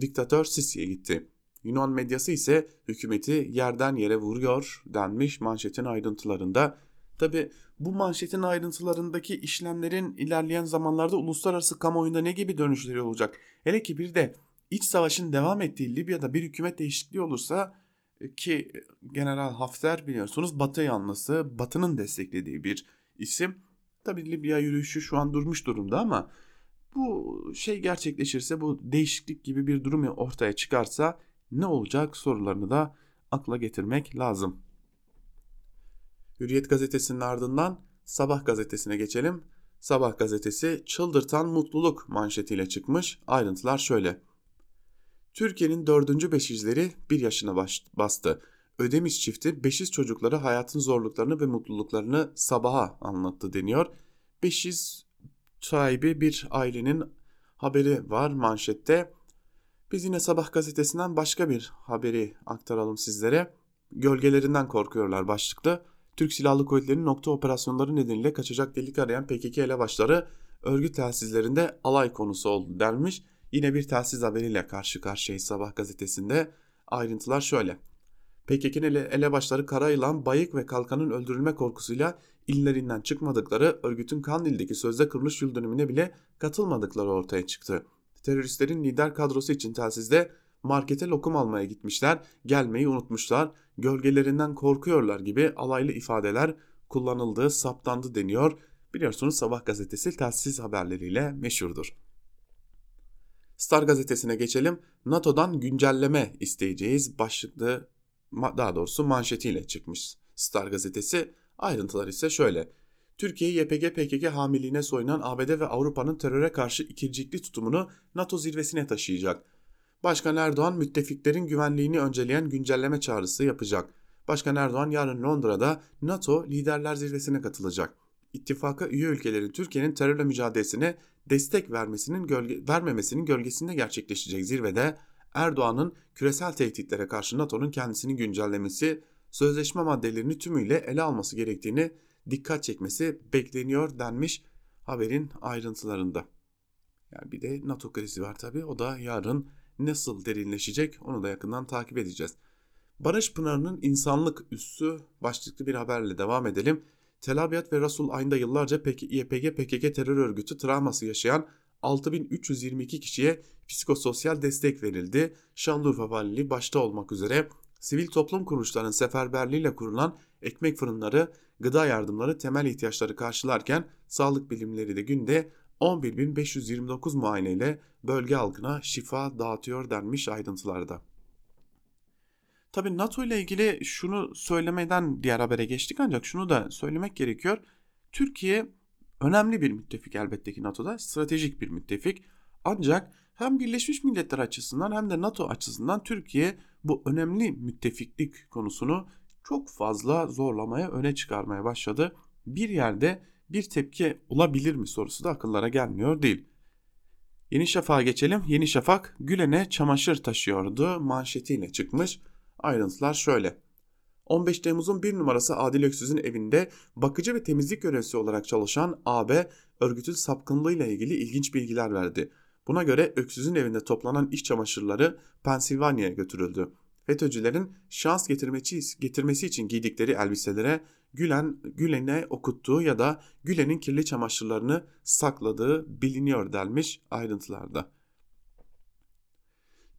diktatör Sisi'ye gitti. Yunan medyası ise hükümeti yerden yere vuruyor denmiş manşetin ayrıntılarında. Tabi bu manşetin ayrıntılarındaki işlemlerin ilerleyen zamanlarda uluslararası kamuoyunda ne gibi dönüşleri olacak? Hele ki bir de iç savaşın devam ettiği Libya'da bir hükümet değişikliği olursa ki General Hafter biliyorsunuz Batı yanlısı, Batı'nın desteklediği bir isim. Tabi Libya yürüyüşü şu an durmuş durumda ama bu şey gerçekleşirse bu değişiklik gibi bir durum ortaya çıkarsa ne olacak sorularını da akla getirmek lazım. Hürriyet gazetesinin ardından Sabah gazetesine geçelim. Sabah gazetesi çıldırtan mutluluk manşetiyle çıkmış. Ayrıntılar şöyle. Türkiye'nin dördüncü beşizleri bir yaşına bastı. Ödemiş çifti beşiz çocukları hayatın zorluklarını ve mutluluklarını sabaha anlattı deniyor. Beşiz sahibi bir ailenin haberi var manşette. Biz yine sabah gazetesinden başka bir haberi aktaralım sizlere. Gölgelerinden korkuyorlar başlıklı. Türk Silahlı Kuvvetleri'nin nokta operasyonları nedeniyle kaçacak delik arayan PKK elebaşları örgüt telsizlerinde alay konusu oldu denmiş. Yine bir telsiz haberiyle karşı karşıyayız sabah gazetesinde. Ayrıntılar şöyle. PKK'nin ele, elebaşları Karayılan, Bayık ve Kalkan'ın öldürülme korkusuyla illerinden çıkmadıkları örgütün Kandil'deki sözde kuruluş yıl dönümüne bile katılmadıkları ortaya çıktı. Teröristlerin lider kadrosu için telsizde markete lokum almaya gitmişler, gelmeyi unutmuşlar, gölgelerinden korkuyorlar gibi alaylı ifadeler kullanıldığı saptandı deniyor. Biliyorsunuz Sabah gazetesi telsiz haberleriyle meşhurdur. Star gazetesine geçelim. NATO'dan güncelleme isteyeceğiz başlıklı daha doğrusu manşetiyle çıkmış Star gazetesi. Ayrıntılar ise şöyle. Türkiye YPG PKK hamiliğine soyunan ABD ve Avrupa'nın teröre karşı ikircikli tutumunu NATO zirvesine taşıyacak. Başkan Erdoğan müttefiklerin güvenliğini önceleyen güncelleme çağrısı yapacak. Başkan Erdoğan yarın Londra'da NATO liderler zirvesine katılacak. İttifaka üye ülkelerin Türkiye'nin terörle mücadelesine destek vermesinin gölge, vermemesinin gölgesinde gerçekleşecek zirvede Erdoğan'ın küresel tehditlere karşı NATO'nun kendisini güncellemesi, sözleşme maddelerini tümüyle ele alması gerektiğini dikkat çekmesi bekleniyor denmiş haberin ayrıntılarında. Yani bir de NATO krizi var tabi o da yarın nasıl derinleşecek onu da yakından takip edeceğiz. Barış Pınarı'nın insanlık üssü başlıklı bir haberle devam edelim. Tel Abyad ve Rasul Ayn'da yıllarca YPG PKK terör örgütü travması yaşayan 6322 kişiye psikososyal destek verildi. Şanlıurfa Valiliği başta olmak üzere sivil toplum kuruluşlarının seferberliğiyle kurulan ekmek fırınları, gıda yardımları temel ihtiyaçları karşılarken sağlık bilimleri de günde 11.529 muayeneyle bölge halkına şifa dağıtıyor denmiş ayrıntılarda. Tabi NATO ile ilgili şunu söylemeden diğer habere geçtik ancak şunu da söylemek gerekiyor. Türkiye önemli bir müttefik elbette ki NATO'da stratejik bir müttefik. Ancak hem Birleşmiş Milletler açısından hem de NATO açısından Türkiye bu önemli müttefiklik konusunu çok fazla zorlamaya, öne çıkarmaya başladı. Bir yerde bir tepki olabilir mi sorusu da akıllara gelmiyor değil. Yeni Şafak'a geçelim. Yeni Şafak Gülen'e çamaşır taşıyordu manşetiyle çıkmış. Ayrıntılar şöyle. 15 Temmuz'un bir numarası Adil Öksüz'ün evinde bakıcı ve temizlik görevlisi olarak çalışan AB örgütün sapkınlığıyla ilgili ilginç bilgiler verdi. Buna göre Öksüz'ün evinde toplanan iş çamaşırları Pensilvanya'ya götürüldü. FETÖ'cülerin şans getirmesi, için giydikleri elbiselere Gülen Gülen'e okuttuğu ya da Gülen'in kirli çamaşırlarını sakladığı biliniyor denmiş ayrıntılarda.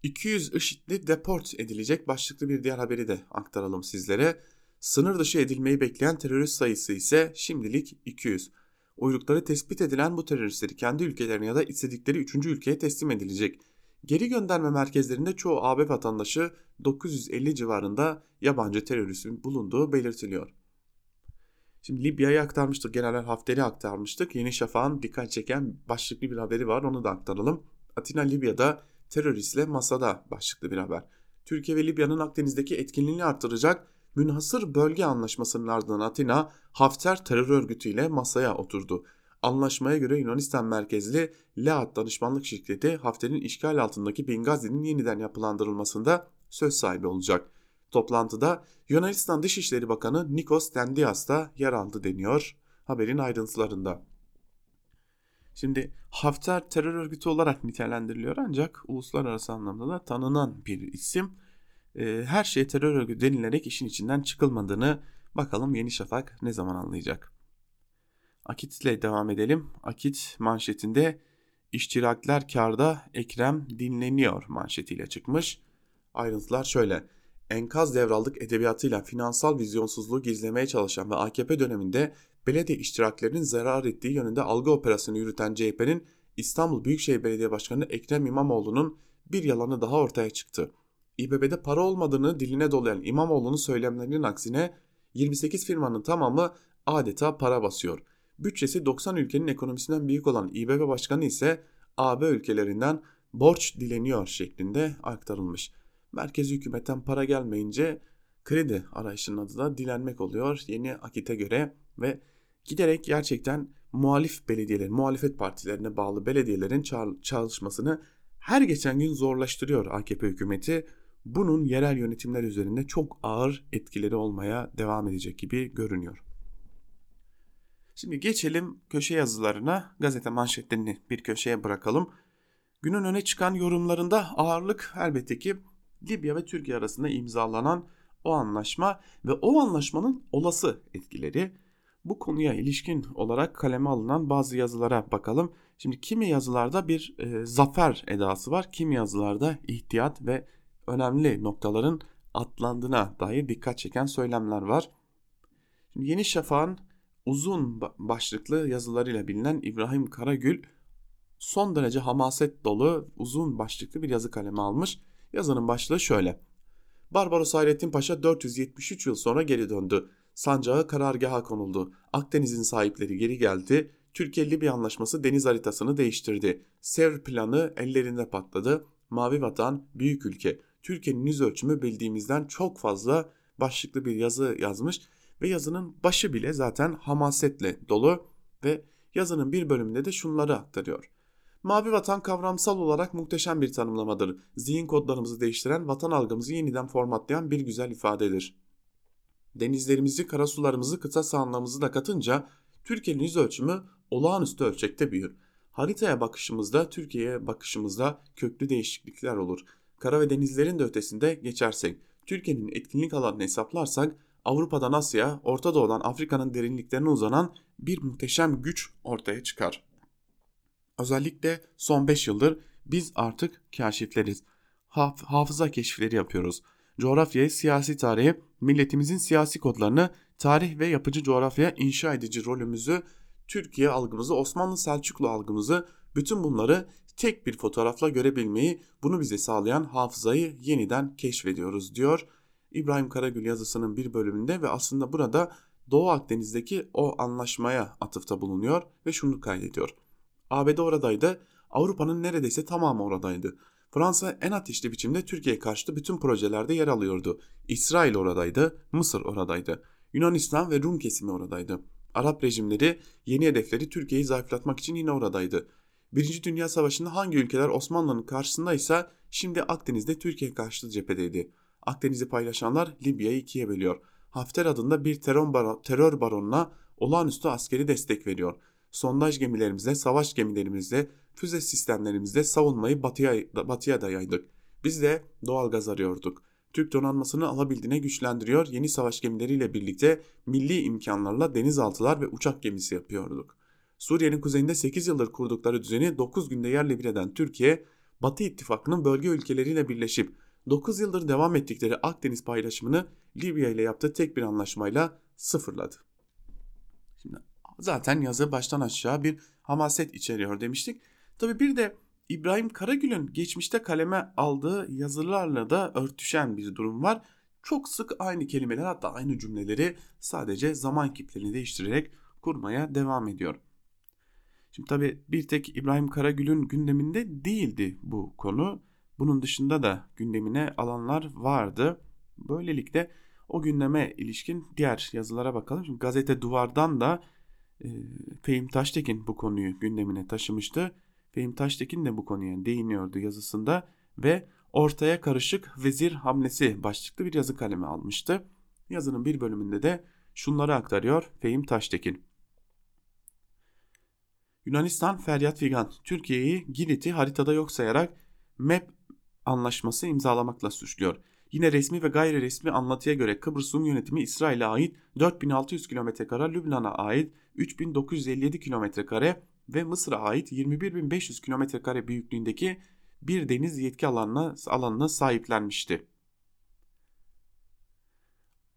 200 IŞİD'li deport edilecek başlıklı bir diğer haberi de aktaralım sizlere. Sınır dışı edilmeyi bekleyen terörist sayısı ise şimdilik 200. Uyrukları tespit edilen bu teröristleri kendi ülkelerine ya da istedikleri 3. ülkeye teslim edilecek. Geri gönderme merkezlerinde çoğu AB vatandaşı 950 civarında yabancı teröristin bulunduğu belirtiliyor. Şimdi Libya'yı aktarmıştık. General Hafter'i aktarmıştık. Yeni Şafak'ın dikkat çeken başlıklı bir haberi var. Onu da aktaralım. Atina Libya'da teröristle masada başlıklı bir haber. Türkiye ve Libya'nın Akdeniz'deki etkinliğini artıracak münhasır bölge anlaşmasının ardından Atina Hafter terör örgütüyle masaya oturdu. Anlaşmaya göre Yunanistan merkezli Laat danışmanlık şirketi Hafter'in işgal altındaki Bengazi'nin yeniden yapılandırılmasında söz sahibi olacak. Toplantıda Yunanistan Dışişleri Bakanı Nikos Dendias da yer aldı deniyor haberin ayrıntılarında. Şimdi Hafter terör örgütü olarak nitelendiriliyor ancak uluslararası anlamda da tanınan bir isim. E, her şey terör örgütü denilerek işin içinden çıkılmadığını bakalım Yeni Şafak ne zaman anlayacak. Akit ile devam edelim. Akit manşetinde iştirakler karda Ekrem dinleniyor manşetiyle çıkmış. Ayrıntılar şöyle. Enkaz devraldık edebiyatıyla finansal vizyonsuzluğu gizlemeye çalışan ve AKP döneminde belediye iştiraklerinin zarar ettiği yönünde algı operasyonu yürüten CHP'nin İstanbul Büyükşehir Belediye Başkanı Ekrem İmamoğlu'nun bir yalanı daha ortaya çıktı. İBB'de para olmadığını diline dolayan İmamoğlu'nun söylemlerinin aksine 28 firmanın tamamı adeta para basıyor. Bütçesi 90 ülkenin ekonomisinden büyük olan İBB Başkanı ise AB ülkelerinden borç dileniyor şeklinde aktarılmış. Merkezi hükümetten para gelmeyince kredi arayışının adı da dilenmek oluyor yeni akite göre ve giderek gerçekten muhalif belediyelerin, muhalefet partilerine bağlı belediyelerin çalışmasını her geçen gün zorlaştırıyor AKP hükümeti. Bunun yerel yönetimler üzerinde çok ağır etkileri olmaya devam edecek gibi görünüyor. Şimdi geçelim köşe yazılarına. Gazete manşetlerini bir köşeye bırakalım. Günün öne çıkan yorumlarında ağırlık elbette ki Libya ve Türkiye arasında imzalanan o anlaşma ve o anlaşmanın olası etkileri bu konuya ilişkin olarak kaleme alınan bazı yazılara bakalım. Şimdi kimi yazılarda bir e, zafer edası var, kimi yazılarda ihtiyat ve önemli noktaların atlandığına dair dikkat çeken söylemler var. Şimdi Yeni Şafak'ın uzun başlıklı yazılarıyla bilinen İbrahim Karagül son derece hamaset dolu uzun başlıklı bir yazı kaleme almış. Yazının başlığı şöyle. Barbaros Hayrettin Paşa 473 yıl sonra geri döndü. Sancağı karargaha konuldu. Akdeniz'in sahipleri geri geldi. Türkiye-Libya anlaşması deniz haritasını değiştirdi. Sevr planı ellerinde patladı. Mavi vatan, büyük ülke. Türkiye'nin yüz ölçümü bildiğimizden çok fazla başlıklı bir yazı yazmış ve yazının başı bile zaten hamasetle dolu ve yazının bir bölümünde de şunları aktarıyor. Mavi vatan kavramsal olarak muhteşem bir tanımlamadır. Zihin kodlarımızı değiştiren, vatan algımızı yeniden formatlayan bir güzel ifadedir. Denizlerimizi, karasularımızı, kıta sahanlarımızı da katınca Türkiye'nin yüz ölçümü olağanüstü ölçekte büyür. Haritaya bakışımızda, Türkiye'ye bakışımızda köklü değişiklikler olur. Kara ve denizlerin de ötesinde geçersek, Türkiye'nin etkinlik alanını hesaplarsak Avrupa'dan Asya, Orta Doğu'dan Afrika'nın derinliklerine uzanan bir muhteşem güç ortaya çıkar. Özellikle son 5 yıldır biz artık kaşifleriz. Haf hafıza keşifleri yapıyoruz. Coğrafyayı, siyasi tarihi, milletimizin siyasi kodlarını, tarih ve yapıcı coğrafya inşa edici rolümüzü, Türkiye algımızı, Osmanlı Selçuklu algımızı, bütün bunları tek bir fotoğrafla görebilmeyi, bunu bize sağlayan hafızayı yeniden keşfediyoruz diyor. İbrahim Karagül yazısının bir bölümünde ve aslında burada Doğu Akdeniz'deki o anlaşmaya atıfta bulunuyor ve şunu kaydediyor. ABD oradaydı. Avrupa'nın neredeyse tamamı oradaydı. Fransa en ateşli biçimde Türkiye'ye karşı bütün projelerde yer alıyordu. İsrail oradaydı, Mısır oradaydı. Yunanistan ve Rum kesimi oradaydı. Arap rejimleri yeni hedefleri Türkiye'yi zayıflatmak için yine oradaydı. Birinci Dünya Savaşı'nda hangi ülkeler Osmanlı'nın karşısındaysa şimdi Akdeniz'de Türkiye karşıtı cephedeydi. Akdeniz'i paylaşanlar Libya'yı ikiye bölüyor. Hafter adında bir terör baronuna olağanüstü askeri destek veriyor. Sondaj gemilerimizle, savaş gemilerimizle, füze sistemlerimizle savunmayı batıya, batıya dayaydık. Biz de doğal gaz arıyorduk. Türk donanmasını alabildiğine güçlendiriyor, yeni savaş gemileriyle birlikte milli imkanlarla denizaltılar ve uçak gemisi yapıyorduk. Suriye'nin kuzeyinde 8 yıldır kurdukları düzeni 9 günde yerle bir eden Türkiye, Batı ittifakının bölge ülkeleriyle birleşip 9 yıldır devam ettikleri Akdeniz paylaşımını Libya ile yaptığı tek bir anlaşmayla sıfırladı. Şimdi zaten yazı baştan aşağı bir hamaset içeriyor demiştik. Tabi bir de İbrahim Karagül'ün geçmişte kaleme aldığı yazılarla da örtüşen bir durum var. Çok sık aynı kelimeler hatta aynı cümleleri sadece zaman kiplerini değiştirerek kurmaya devam ediyor. Şimdi tabi bir tek İbrahim Karagül'ün gündeminde değildi bu konu. Bunun dışında da gündemine alanlar vardı. Böylelikle o gündeme ilişkin diğer yazılara bakalım. Şimdi gazete Duvar'dan da e, Fehim Taştekin bu konuyu gündemine taşımıştı. Fehim Taştekin de bu konuya değiniyordu yazısında ve ortaya karışık vezir hamlesi başlıklı bir yazı kalemi almıştı. Yazının bir bölümünde de şunları aktarıyor Fehim Taştekin. Yunanistan feryat figan Türkiye'yi Girit'i haritada yok sayarak MEP anlaşması imzalamakla suçluyor. Yine resmi ve gayri resmi anlatıya göre Kıbrıs yönetimi İsrail'e ait 4600 km2, Lübnan'a ait 3957 km2 ve Mısır'a ait 21500 km2 büyüklüğündeki bir deniz yetki alanına, alanına sahiplenmişti.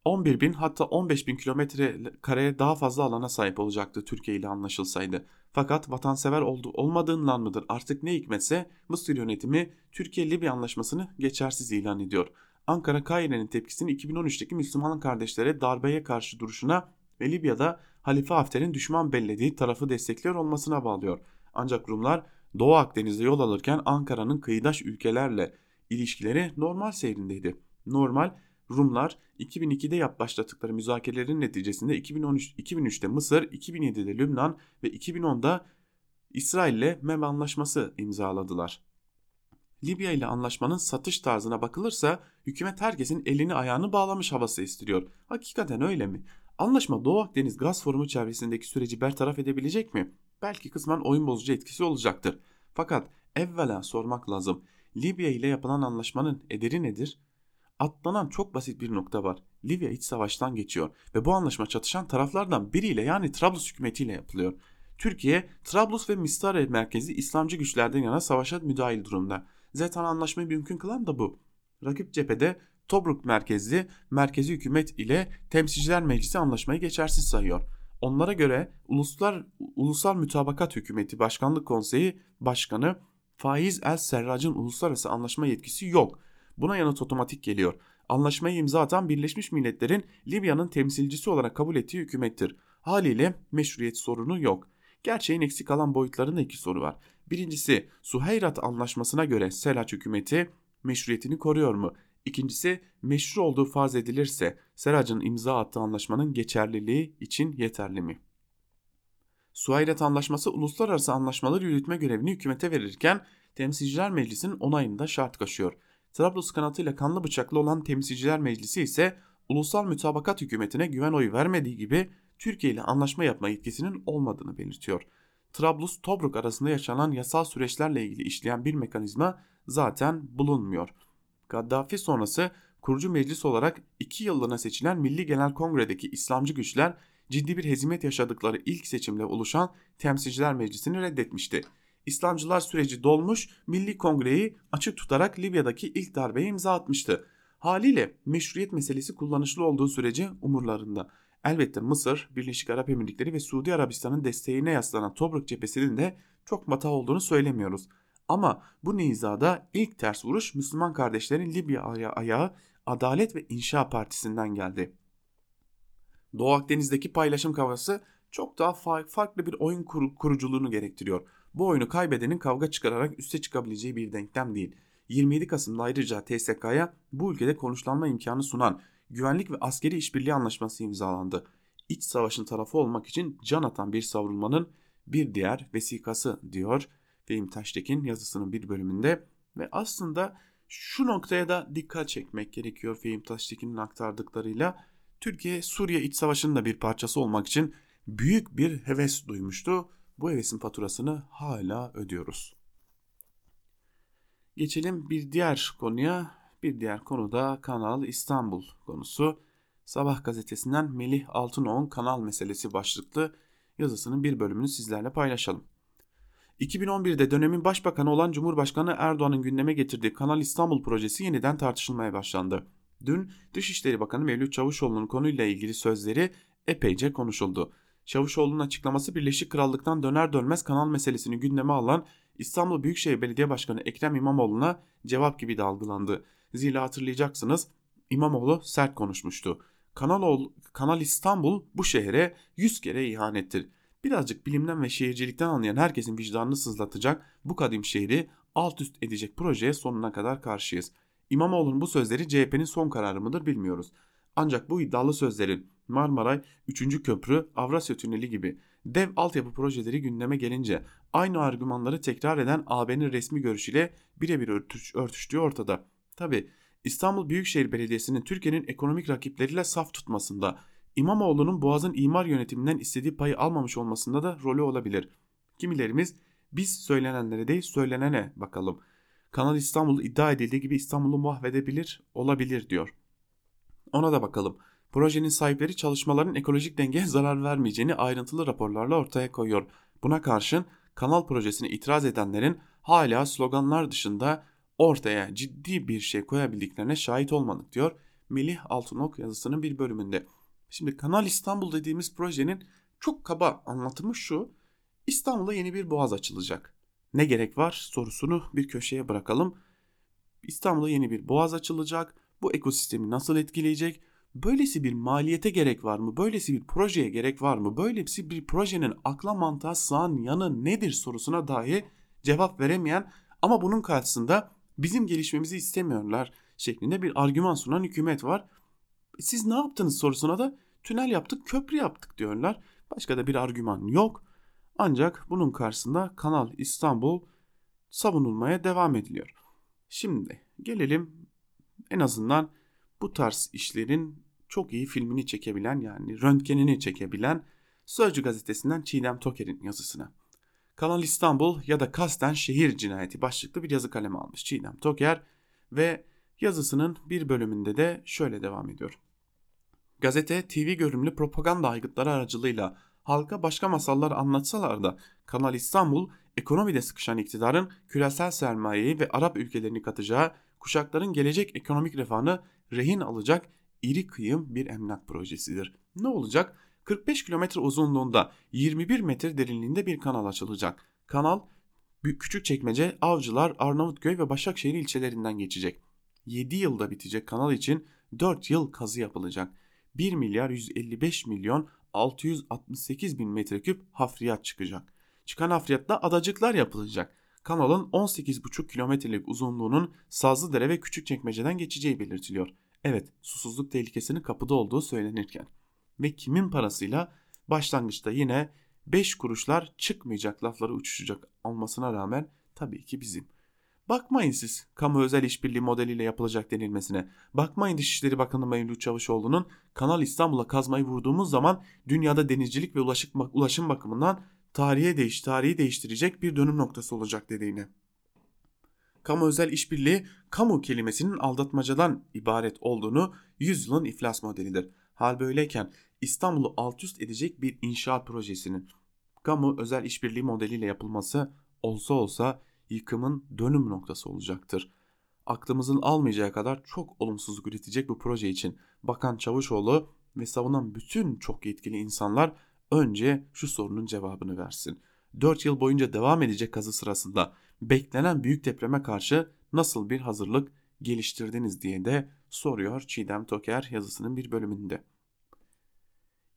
11 bin hatta 15 bin kilometre kareye daha fazla alana sahip olacaktı Türkiye ile anlaşılsaydı. Fakat vatansever oldu, olmadığından mıdır artık ne hikmetse Mısır yönetimi Türkiye-Libya anlaşmasını geçersiz ilan ediyor. Ankara Kaire'nin tepkisini 2013'teki Müslüman kardeşlere darbeye karşı duruşuna ve Libya'da Halife Hafter'in düşman bellediği tarafı destekliyor olmasına bağlıyor. Ancak Rumlar Doğu Akdeniz'de yol alırken Ankara'nın kıyıdaş ülkelerle ilişkileri normal seyrindeydi. Normal Rumlar 2002'de yap başlattıkları müzakerelerin neticesinde 2013 2003'te Mısır, 2007'de Lübnan ve 2010'da İsrail ile MEM anlaşması imzaladılar. Libya ile anlaşmanın satış tarzına bakılırsa hükümet herkesin elini ayağını bağlamış havası estiriyor. Hakikaten öyle mi? Anlaşma Doğu Akdeniz gaz forumu çevresindeki süreci bertaraf edebilecek mi? Belki kısmen oyun bozucu etkisi olacaktır. Fakat evvela sormak lazım. Libya ile yapılan anlaşmanın ederi nedir? Atlanan çok basit bir nokta var. Libya iç savaştan geçiyor ve bu anlaşma çatışan taraflardan biriyle yani Trablus hükümetiyle yapılıyor. Türkiye, Trablus ve Mistare merkezi İslamcı güçlerden yana savaşa müdahil durumda. Zaten anlaşmayı mümkün kılan da bu. Rakip cephede Tobruk merkezli merkezi hükümet ile Temsilciler Meclisi anlaşmayı geçersiz sayıyor. Onlara göre Uluslar Ulusal Mütabakat Hükümeti Başkanlık Konseyi Başkanı Faiz El Serrac'ın uluslararası anlaşma yetkisi yok. Buna yanıt otomatik geliyor. Anlaşmayı imza atan Birleşmiş Milletler'in Libya'nın temsilcisi olarak kabul ettiği hükümettir. Haliyle meşruiyet sorunu yok. Gerçeğin eksik kalan boyutlarında iki soru var. Birincisi Suheyrat Anlaşması'na göre Selaç hükümeti meşruiyetini koruyor mu? İkincisi meşru olduğu farz edilirse Serac'ın imza attığı anlaşmanın geçerliliği için yeterli mi? Suheyrat Anlaşması uluslararası anlaşmaları yürütme görevini hükümete verirken Temsilciler Meclisi'nin onayını da şart koşuyor. Trablus kanatıyla kanlı bıçaklı olan Temsilciler Meclisi ise ulusal mütabakat hükümetine güven oyu vermediği gibi Türkiye ile anlaşma yapma yetkisinin olmadığını belirtiyor. Trablus-Tobruk arasında yaşanan yasal süreçlerle ilgili işleyen bir mekanizma zaten bulunmuyor. Gaddafi sonrası kurucu meclis olarak iki yıllığına seçilen Milli Genel Kongre'deki İslamcı güçler ciddi bir hezimet yaşadıkları ilk seçimle oluşan Temsilciler Meclisi'ni reddetmişti. İslamcılar süreci dolmuş, Milli Kongre'yi açık tutarak Libya'daki ilk darbeye imza atmıştı. Haliyle meşruiyet meselesi kullanışlı olduğu sürece umurlarında. Elbette Mısır, Birleşik Arap Emirlikleri ve Suudi Arabistan'ın desteğine yaslanan Tobruk cephesinin de çok mata olduğunu söylemiyoruz. Ama bu nizada ilk ters vuruş Müslüman kardeşlerin Libya aya ayağı Adalet ve İnşa Partisi'nden geldi. Doğu Akdeniz'deki paylaşım kavgası çok daha farklı bir oyun kur kuruculuğunu gerektiriyor. bu oyunu kaybedenin kavga çıkararak üste çıkabileceği bir denklem değil. 27 Kasım'da ayrıca TSK'ya bu ülkede konuşlanma imkanı sunan güvenlik ve askeri işbirliği anlaşması imzalandı. İç savaşın tarafı olmak için can atan bir savrulmanın bir diğer vesikası diyor Fehim Taştekin yazısının bir bölümünde ve aslında şu noktaya da dikkat çekmek gerekiyor Fehim Taştekin'in aktardıklarıyla. Türkiye Suriye iç savaşının da bir parçası olmak için büyük bir heves duymuştu. Bu hevesin faturasını hala ödüyoruz. Geçelim bir diğer konuya. Bir diğer konu da Kanal İstanbul konusu. Sabah gazetesinden Melih Altınoğ'un kanal meselesi başlıklı yazısının bir bölümünü sizlerle paylaşalım. 2011'de dönemin başbakanı olan Cumhurbaşkanı Erdoğan'ın gündeme getirdiği Kanal İstanbul projesi yeniden tartışılmaya başlandı. Dün Dışişleri Bakanı Mevlüt Çavuşoğlu'nun konuyla ilgili sözleri epeyce konuşuldu. Çavuşoğlu'nun açıklaması Birleşik Krallık'tan döner dönmez kanal meselesini gündeme alan İstanbul Büyükşehir Belediye Başkanı Ekrem İmamoğlu'na cevap gibi de algılandı. Zira hatırlayacaksınız İmamoğlu sert konuşmuştu. Kanal, Kanal İstanbul bu şehre 100 kere ihanettir. Birazcık bilimden ve şehircilikten anlayan herkesin vicdanını sızlatacak bu kadim şehri alt üst edecek projeye sonuna kadar karşıyız. İmamoğlu'nun bu sözleri CHP'nin son kararı mıdır bilmiyoruz. Ancak bu iddialı sözlerin Marmaray, 3. Köprü, Avrasya Tüneli gibi dev altyapı projeleri gündeme gelince aynı argümanları tekrar eden AB'nin resmi görüşüyle birebir örtüş, örtüştüğü ortada. Tabi İstanbul Büyükşehir Belediyesi'nin Türkiye'nin ekonomik rakipleriyle saf tutmasında, İmamoğlu'nun Boğaz'ın imar yönetiminden istediği payı almamış olmasında da rolü olabilir. Kimilerimiz biz söylenenlere değil söylenene bakalım. Kanal İstanbul iddia edildiği gibi İstanbul'u mahvedebilir olabilir diyor. Ona da bakalım. Projenin sahipleri çalışmaların ekolojik dengeye (laughs) zarar vermeyeceğini ayrıntılı raporlarla ortaya koyuyor. Buna karşın kanal projesine itiraz edenlerin hala sloganlar dışında ortaya ciddi bir şey koyabildiklerine şahit olmadık diyor Melih Altınok yazısının bir bölümünde. Şimdi Kanal İstanbul dediğimiz projenin çok kaba anlatımı şu. İstanbul'a yeni bir boğaz açılacak. Ne gerek var sorusunu bir köşeye bırakalım. İstanbul'a yeni bir boğaz açılacak. Bu ekosistemi nasıl etkileyecek? Böylesi bir maliyete gerek var mı? Böylesi bir projeye gerek var mı? Böylesi bir projenin akla mantığa sığan yanı nedir sorusuna dahi cevap veremeyen ama bunun karşısında bizim gelişmemizi istemiyorlar şeklinde bir argüman sunan hükümet var. Siz ne yaptınız sorusuna da tünel yaptık, köprü yaptık diyorlar. Başka da bir argüman yok. Ancak bunun karşısında Kanal İstanbul savunulmaya devam ediliyor. Şimdi gelelim en azından bu tarz işlerin çok iyi filmini çekebilen yani röntgenini çekebilen Sözcü gazetesinden Çiğdem Toker'in yazısına. Kanal İstanbul ya da kasten şehir cinayeti başlıklı bir yazı kalemi almış Çiğdem Toker ve yazısının bir bölümünde de şöyle devam ediyor. Gazete TV görünümlü propaganda aygıtları aracılığıyla halka başka masallar anlatsalar da Kanal İstanbul ekonomide sıkışan iktidarın küresel sermayeyi ve Arap ülkelerini katacağı kuşakların gelecek ekonomik refahını rehin alacak iri kıyım bir emlak projesidir. Ne olacak? 45 kilometre uzunluğunda 21 metre derinliğinde bir kanal açılacak. Kanal Küçükçekmece, Avcılar, Arnavutköy ve Başakşehir ilçelerinden geçecek. 7 yılda bitecek kanal için 4 yıl kazı yapılacak. 1 milyar 155 milyon 668 bin metreküp hafriyat çıkacak. Çıkan hafriyatta adacıklar yapılacak. Kanalın 18,5 kilometrelik uzunluğunun Sazlıdere ve Küçükçekmece'den geçeceği belirtiliyor. Evet susuzluk tehlikesinin kapıda olduğu söylenirken. Ve kimin parasıyla başlangıçta yine 5 kuruşlar çıkmayacak lafları uçuşacak olmasına rağmen tabii ki bizim. Bakmayın siz kamu özel işbirliği modeliyle yapılacak denilmesine. Bakmayın Dışişleri Bakanı Mevlüt Çavuşoğlu'nun Kanal İstanbul'a kazmayı vurduğumuz zaman dünyada denizcilik ve ulaşım bakımından tarihe değiş, tarihi değiştirecek bir dönüm noktası olacak dediğine. Kamu özel işbirliği kamu kelimesinin aldatmacadan ibaret olduğunu yüzyılın iflas modelidir. Hal böyleyken İstanbul'u alt üst edecek bir inşaat projesinin kamu özel işbirliği modeliyle yapılması olsa olsa yıkımın dönüm noktası olacaktır. Aklımızın almayacağı kadar çok olumsuzluk üretecek bu proje için Bakan Çavuşoğlu ve savunan bütün çok yetkili insanlar önce şu sorunun cevabını versin. 4 yıl boyunca devam edecek kazı sırasında beklenen büyük depreme karşı nasıl bir hazırlık geliştirdiniz diye de soruyor Çiğdem Toker yazısının bir bölümünde.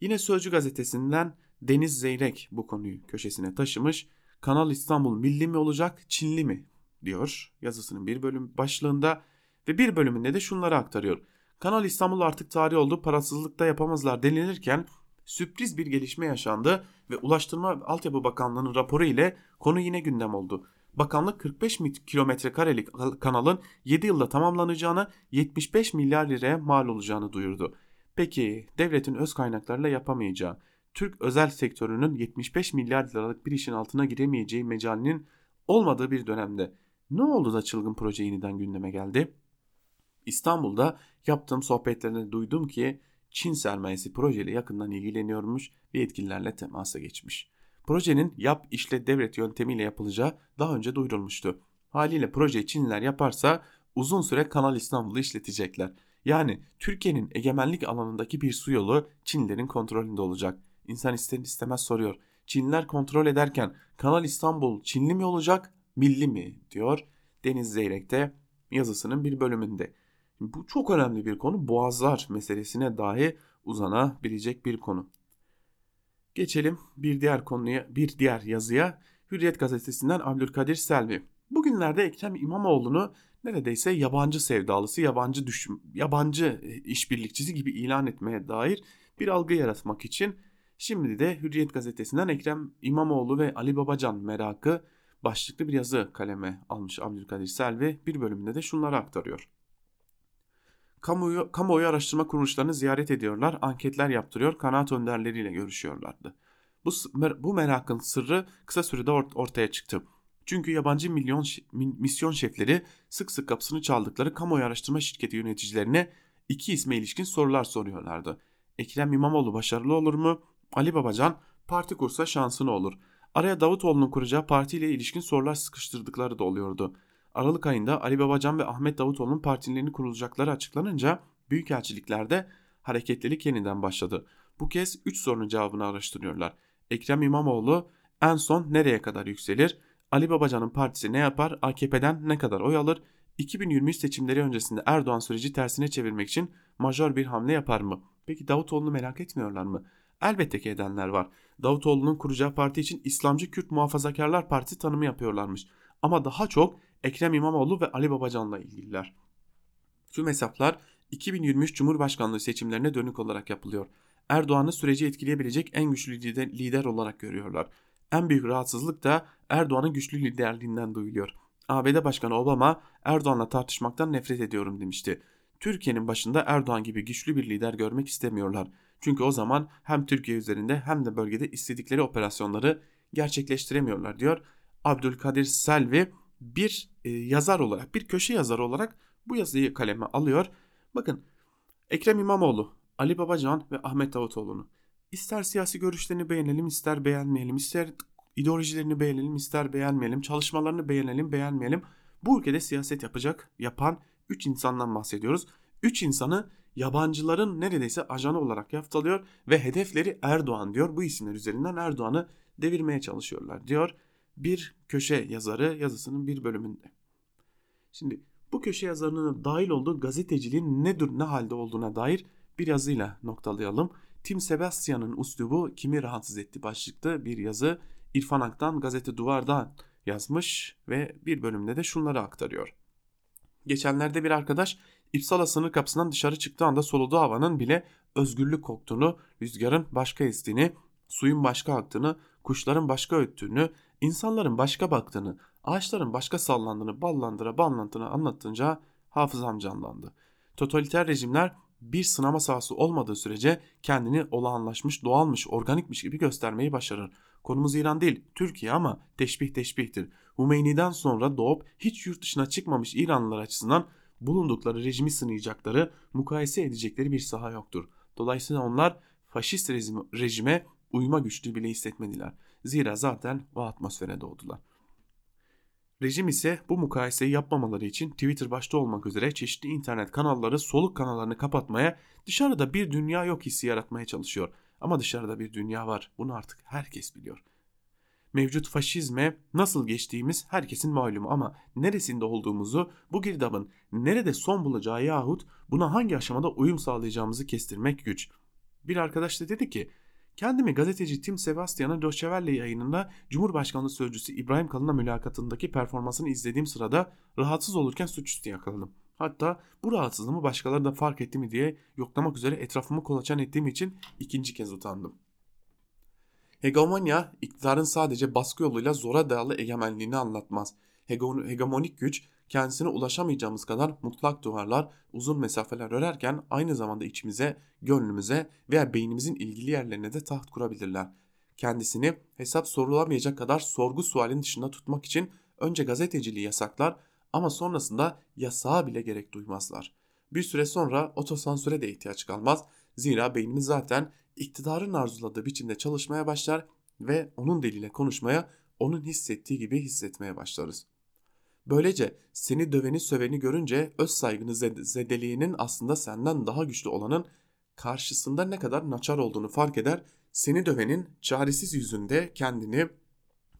Yine Sözcü gazetesinden Deniz Zeyrek bu konuyu köşesine taşımış Kanal İstanbul milli mi olacak, Çinli mi diyor yazısının bir bölüm başlığında ve bir bölümünde de şunları aktarıyor. Kanal İstanbul artık tarih oldu parasızlıkta yapamazlar denilirken sürpriz bir gelişme yaşandı ve Ulaştırma Altyapı Bakanlığı'nın raporu ile konu yine gündem oldu. Bakanlık 45 kilometre karelik kanalın 7 yılda tamamlanacağını 75 milyar liraya mal olacağını duyurdu. Peki devletin öz kaynaklarla yapamayacağı, Türk özel sektörünün 75 milyar liralık bir işin altına giremeyeceği mecalinin olmadığı bir dönemde ne oldu da çılgın proje yeniden gündeme geldi? İstanbul'da yaptığım sohbetlerinde duydum ki Çin sermayesi projeyle yakından ilgileniyormuş ve yetkililerle temasa geçmiş. Projenin yap işle devlet yöntemiyle yapılacağı daha önce duyurulmuştu. Haliyle projeyi Çinliler yaparsa uzun süre Kanal İstanbul'u işletecekler. Yani Türkiye'nin egemenlik alanındaki bir su yolu Çinlilerin kontrolünde olacak. İnsan ister istemez soruyor. Çinliler kontrol ederken Kanal İstanbul Çinli mi olacak, milli mi diyor Deniz Zeyrek de yazısının bir bölümünde. Bu çok önemli bir konu. Boğazlar meselesine dahi uzanabilecek bir konu. Geçelim bir diğer konuya, bir diğer yazıya. Hürriyet gazetesinden Abdülkadir Selvi. Bugünlerde Ekrem İmamoğlu'nu neredeyse yabancı sevdalısı, yabancı düşün, yabancı işbirlikçisi gibi ilan etmeye dair bir algı yaratmak için şimdi de Hürriyet gazetesinden Ekrem İmamoğlu ve Ali Babacan merakı başlıklı bir yazı kaleme almış Abdülkadir Selvi bir bölümünde de şunları aktarıyor. Kamuoyu, kamuoyu araştırma kuruluşlarını ziyaret ediyorlar, anketler yaptırıyor, kanaat önderleriyle görüşüyorlardı. Bu, bu merakın sırrı kısa sürede ortaya çıktı. Çünkü yabancı milyon misyon şefleri sık sık kapısını çaldıkları kamuoyu araştırma şirketi yöneticilerine iki isme ilişkin sorular soruyorlardı. Ekrem İmamoğlu başarılı olur mu? Ali Babacan parti kursa şansı ne olur? Araya Davutoğlu'nun kuracağı partiyle ilişkin sorular sıkıştırdıkları da oluyordu. Aralık ayında Ali Babacan ve Ahmet Davutoğlu'nun partilerini kurulacakları açıklanınca büyükelçiliklerde hareketlilik yeniden başladı. Bu kez 3 sorunun cevabını araştırıyorlar. Ekrem İmamoğlu en son nereye kadar yükselir? Ali Babacan'ın partisi ne yapar? AKP'den ne kadar oy alır? 2023 seçimleri öncesinde Erdoğan süreci tersine çevirmek için majör bir hamle yapar mı? Peki Davutoğlu'nu merak etmiyorlar mı? Elbette ki edenler var. Davutoğlu'nun kuracağı parti için İslamcı Kürt Muhafazakarlar Partisi tanımı yapıyorlarmış. Ama daha çok Ekrem İmamoğlu ve Ali Babacan'la ilgililer. Tüm hesaplar 2023 Cumhurbaşkanlığı seçimlerine dönük olarak yapılıyor. Erdoğan'ı süreci etkileyebilecek en güçlü lider, lider olarak görüyorlar. En büyük rahatsızlık da Erdoğan'ın güçlü liderliğinden duyuluyor. ABD Başkanı Obama Erdoğan'la tartışmaktan nefret ediyorum demişti. Türkiye'nin başında Erdoğan gibi güçlü bir lider görmek istemiyorlar. Çünkü o zaman hem Türkiye üzerinde hem de bölgede istedikleri operasyonları gerçekleştiremiyorlar diyor. Abdülkadir Selvi bir e, yazar olarak, bir köşe yazarı olarak bu yazıyı kaleme alıyor. Bakın Ekrem İmamoğlu, Ali Babacan ve Ahmet Davutoğlu'nu ister siyasi görüşlerini beğenelim, ister beğenmeyelim, ister ideolojilerini beğenelim, ister beğenmeyelim, çalışmalarını beğenelim, beğenmeyelim. Bu ülkede siyaset yapacak, yapan 3 insandan bahsediyoruz. 3 insanı yabancıların neredeyse ajanı olarak yaftalıyor ve hedefleri Erdoğan diyor. Bu isimler üzerinden Erdoğan'ı devirmeye çalışıyorlar diyor bir köşe yazarı yazısının bir bölümünde. Şimdi bu köşe yazarının dahil olduğu gazeteciliğin ne, ne halde olduğuna dair bir yazıyla noktalayalım. Tim Sebastian'ın uslubu kimi rahatsız etti başlıklı bir yazı İrfan Ak'tan gazete Duvar'dan yazmış ve bir bölümde de şunları aktarıyor. Geçenlerde bir arkadaş İpsala sınır kapısından dışarı çıktığı anda soluduğu havanın bile özgürlük koktuğunu, rüzgarın başka estiğini, suyun başka aktığını, kuşların başka öttüğünü, insanların başka baktığını, ağaçların başka sallandığını ballandıra ballantıra anlattınca hafızam canlandı. Totaliter rejimler bir sınama sahası olmadığı sürece kendini olağanlaşmış, doğalmış, organikmiş gibi göstermeyi başarır. Konumuz İran değil, Türkiye ama teşbih teşbihtir. Humeyni'den sonra doğup hiç yurt dışına çıkmamış İranlılar açısından bulundukları rejimi sınayacakları, mukayese edecekleri bir saha yoktur. Dolayısıyla onlar faşist rejime uyma güçlüğü bile hissetmediler. Zira zaten o atmosfere doğdular. Rejim ise bu mukayeseyi yapmamaları için Twitter başta olmak üzere çeşitli internet kanalları soluk kanallarını kapatmaya, dışarıda bir dünya yok hissi yaratmaya çalışıyor. Ama dışarıda bir dünya var. Bunu artık herkes biliyor. Mevcut faşizme nasıl geçtiğimiz herkesin malumu ama neresinde olduğumuzu, bu girdabın nerede son bulacağı yahut buna hangi aşamada uyum sağlayacağımızı kestirmek güç. Bir arkadaş da dedi ki Kendimi gazeteci Tim Sebastian'ın Deutsche yayınında Cumhurbaşkanlığı Sözcüsü İbrahim Kalın'la mülakatındaki performansını izlediğim sırada rahatsız olurken suçüstü yakaladım. Hatta bu rahatsızlığımı başkaları da fark etti mi diye yoklamak üzere etrafımı kolaçan ettiğim için ikinci kez utandım. Hegemonya, iktidarın sadece baskı yoluyla zora dayalı egemenliğini anlatmaz. Hegemonik güç, kendisine ulaşamayacağımız kadar mutlak duvarlar, uzun mesafeler örerken aynı zamanda içimize, gönlümüze veya beynimizin ilgili yerlerine de taht kurabilirler. Kendisini hesap sorulamayacak kadar sorgu sualin dışında tutmak için önce gazeteciliği yasaklar ama sonrasında yasağa bile gerek duymazlar. Bir süre sonra otosansüre de ihtiyaç kalmaz. Zira beynimiz zaten iktidarın arzuladığı biçimde çalışmaya başlar ve onun diliyle konuşmaya, onun hissettiği gibi hissetmeye başlarız. Böylece seni döveni söveni görünce öz saygını zedeliğinin aslında senden daha güçlü olanın karşısında ne kadar naçar olduğunu fark eder, seni dövenin çaresiz yüzünde kendini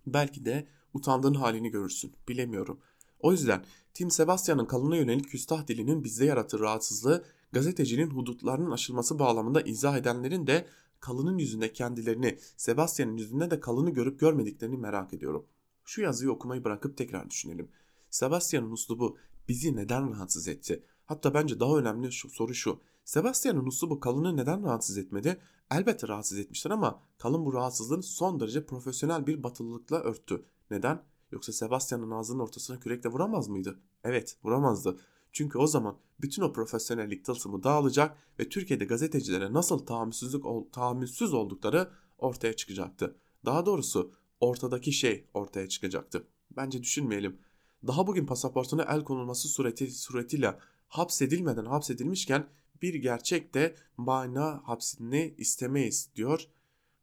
belki de utandığın halini görürsün. Bilemiyorum. O yüzden Tim Sebastian'ın kalına yönelik küstah dilinin bizde yarattığı rahatsızlığı gazetecinin hudutlarının aşılması bağlamında izah edenlerin de kalının yüzünde kendilerini Sebastian'ın yüzünde de kalını görüp görmediklerini merak ediyorum. Şu yazıyı okumayı bırakıp tekrar düşünelim. Sebastian'ın uslubu bizi neden rahatsız etti? Hatta bence daha önemli şu, soru şu. Sebastian'ın uslubu kalını neden rahatsız etmedi? Elbette rahatsız etmiştir ama kalın bu rahatsızlığını son derece profesyonel bir batılılıkla örttü. Neden? Yoksa Sebastian'ın ağzının ortasına kürekle vuramaz mıydı? Evet vuramazdı. Çünkü o zaman bütün o profesyonellik tılsımı dağılacak ve Türkiye'de gazetecilere nasıl tahammülsüzlük, tahammülsüz oldukları ortaya çıkacaktı. Daha doğrusu ortadaki şey ortaya çıkacaktı. Bence düşünmeyelim. Daha bugün pasaportuna el konulması sureti, suretiyle hapsedilmeden hapsedilmişken bir gerçek de mana hapsini istemeyiz diyor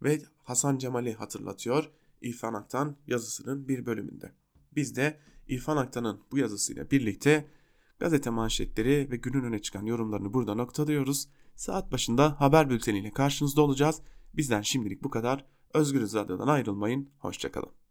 ve Hasan Cemal'i hatırlatıyor İrfan Aktan yazısının bir bölümünde. Biz de İrfan Aktan'ın bu yazısıyla birlikte gazete manşetleri ve günün öne çıkan yorumlarını burada noktalıyoruz. Saat başında haber bülteniyle karşınızda olacağız. Bizden şimdilik bu kadar. Özgürüz Radyo'dan ayrılmayın. Hoşçakalın.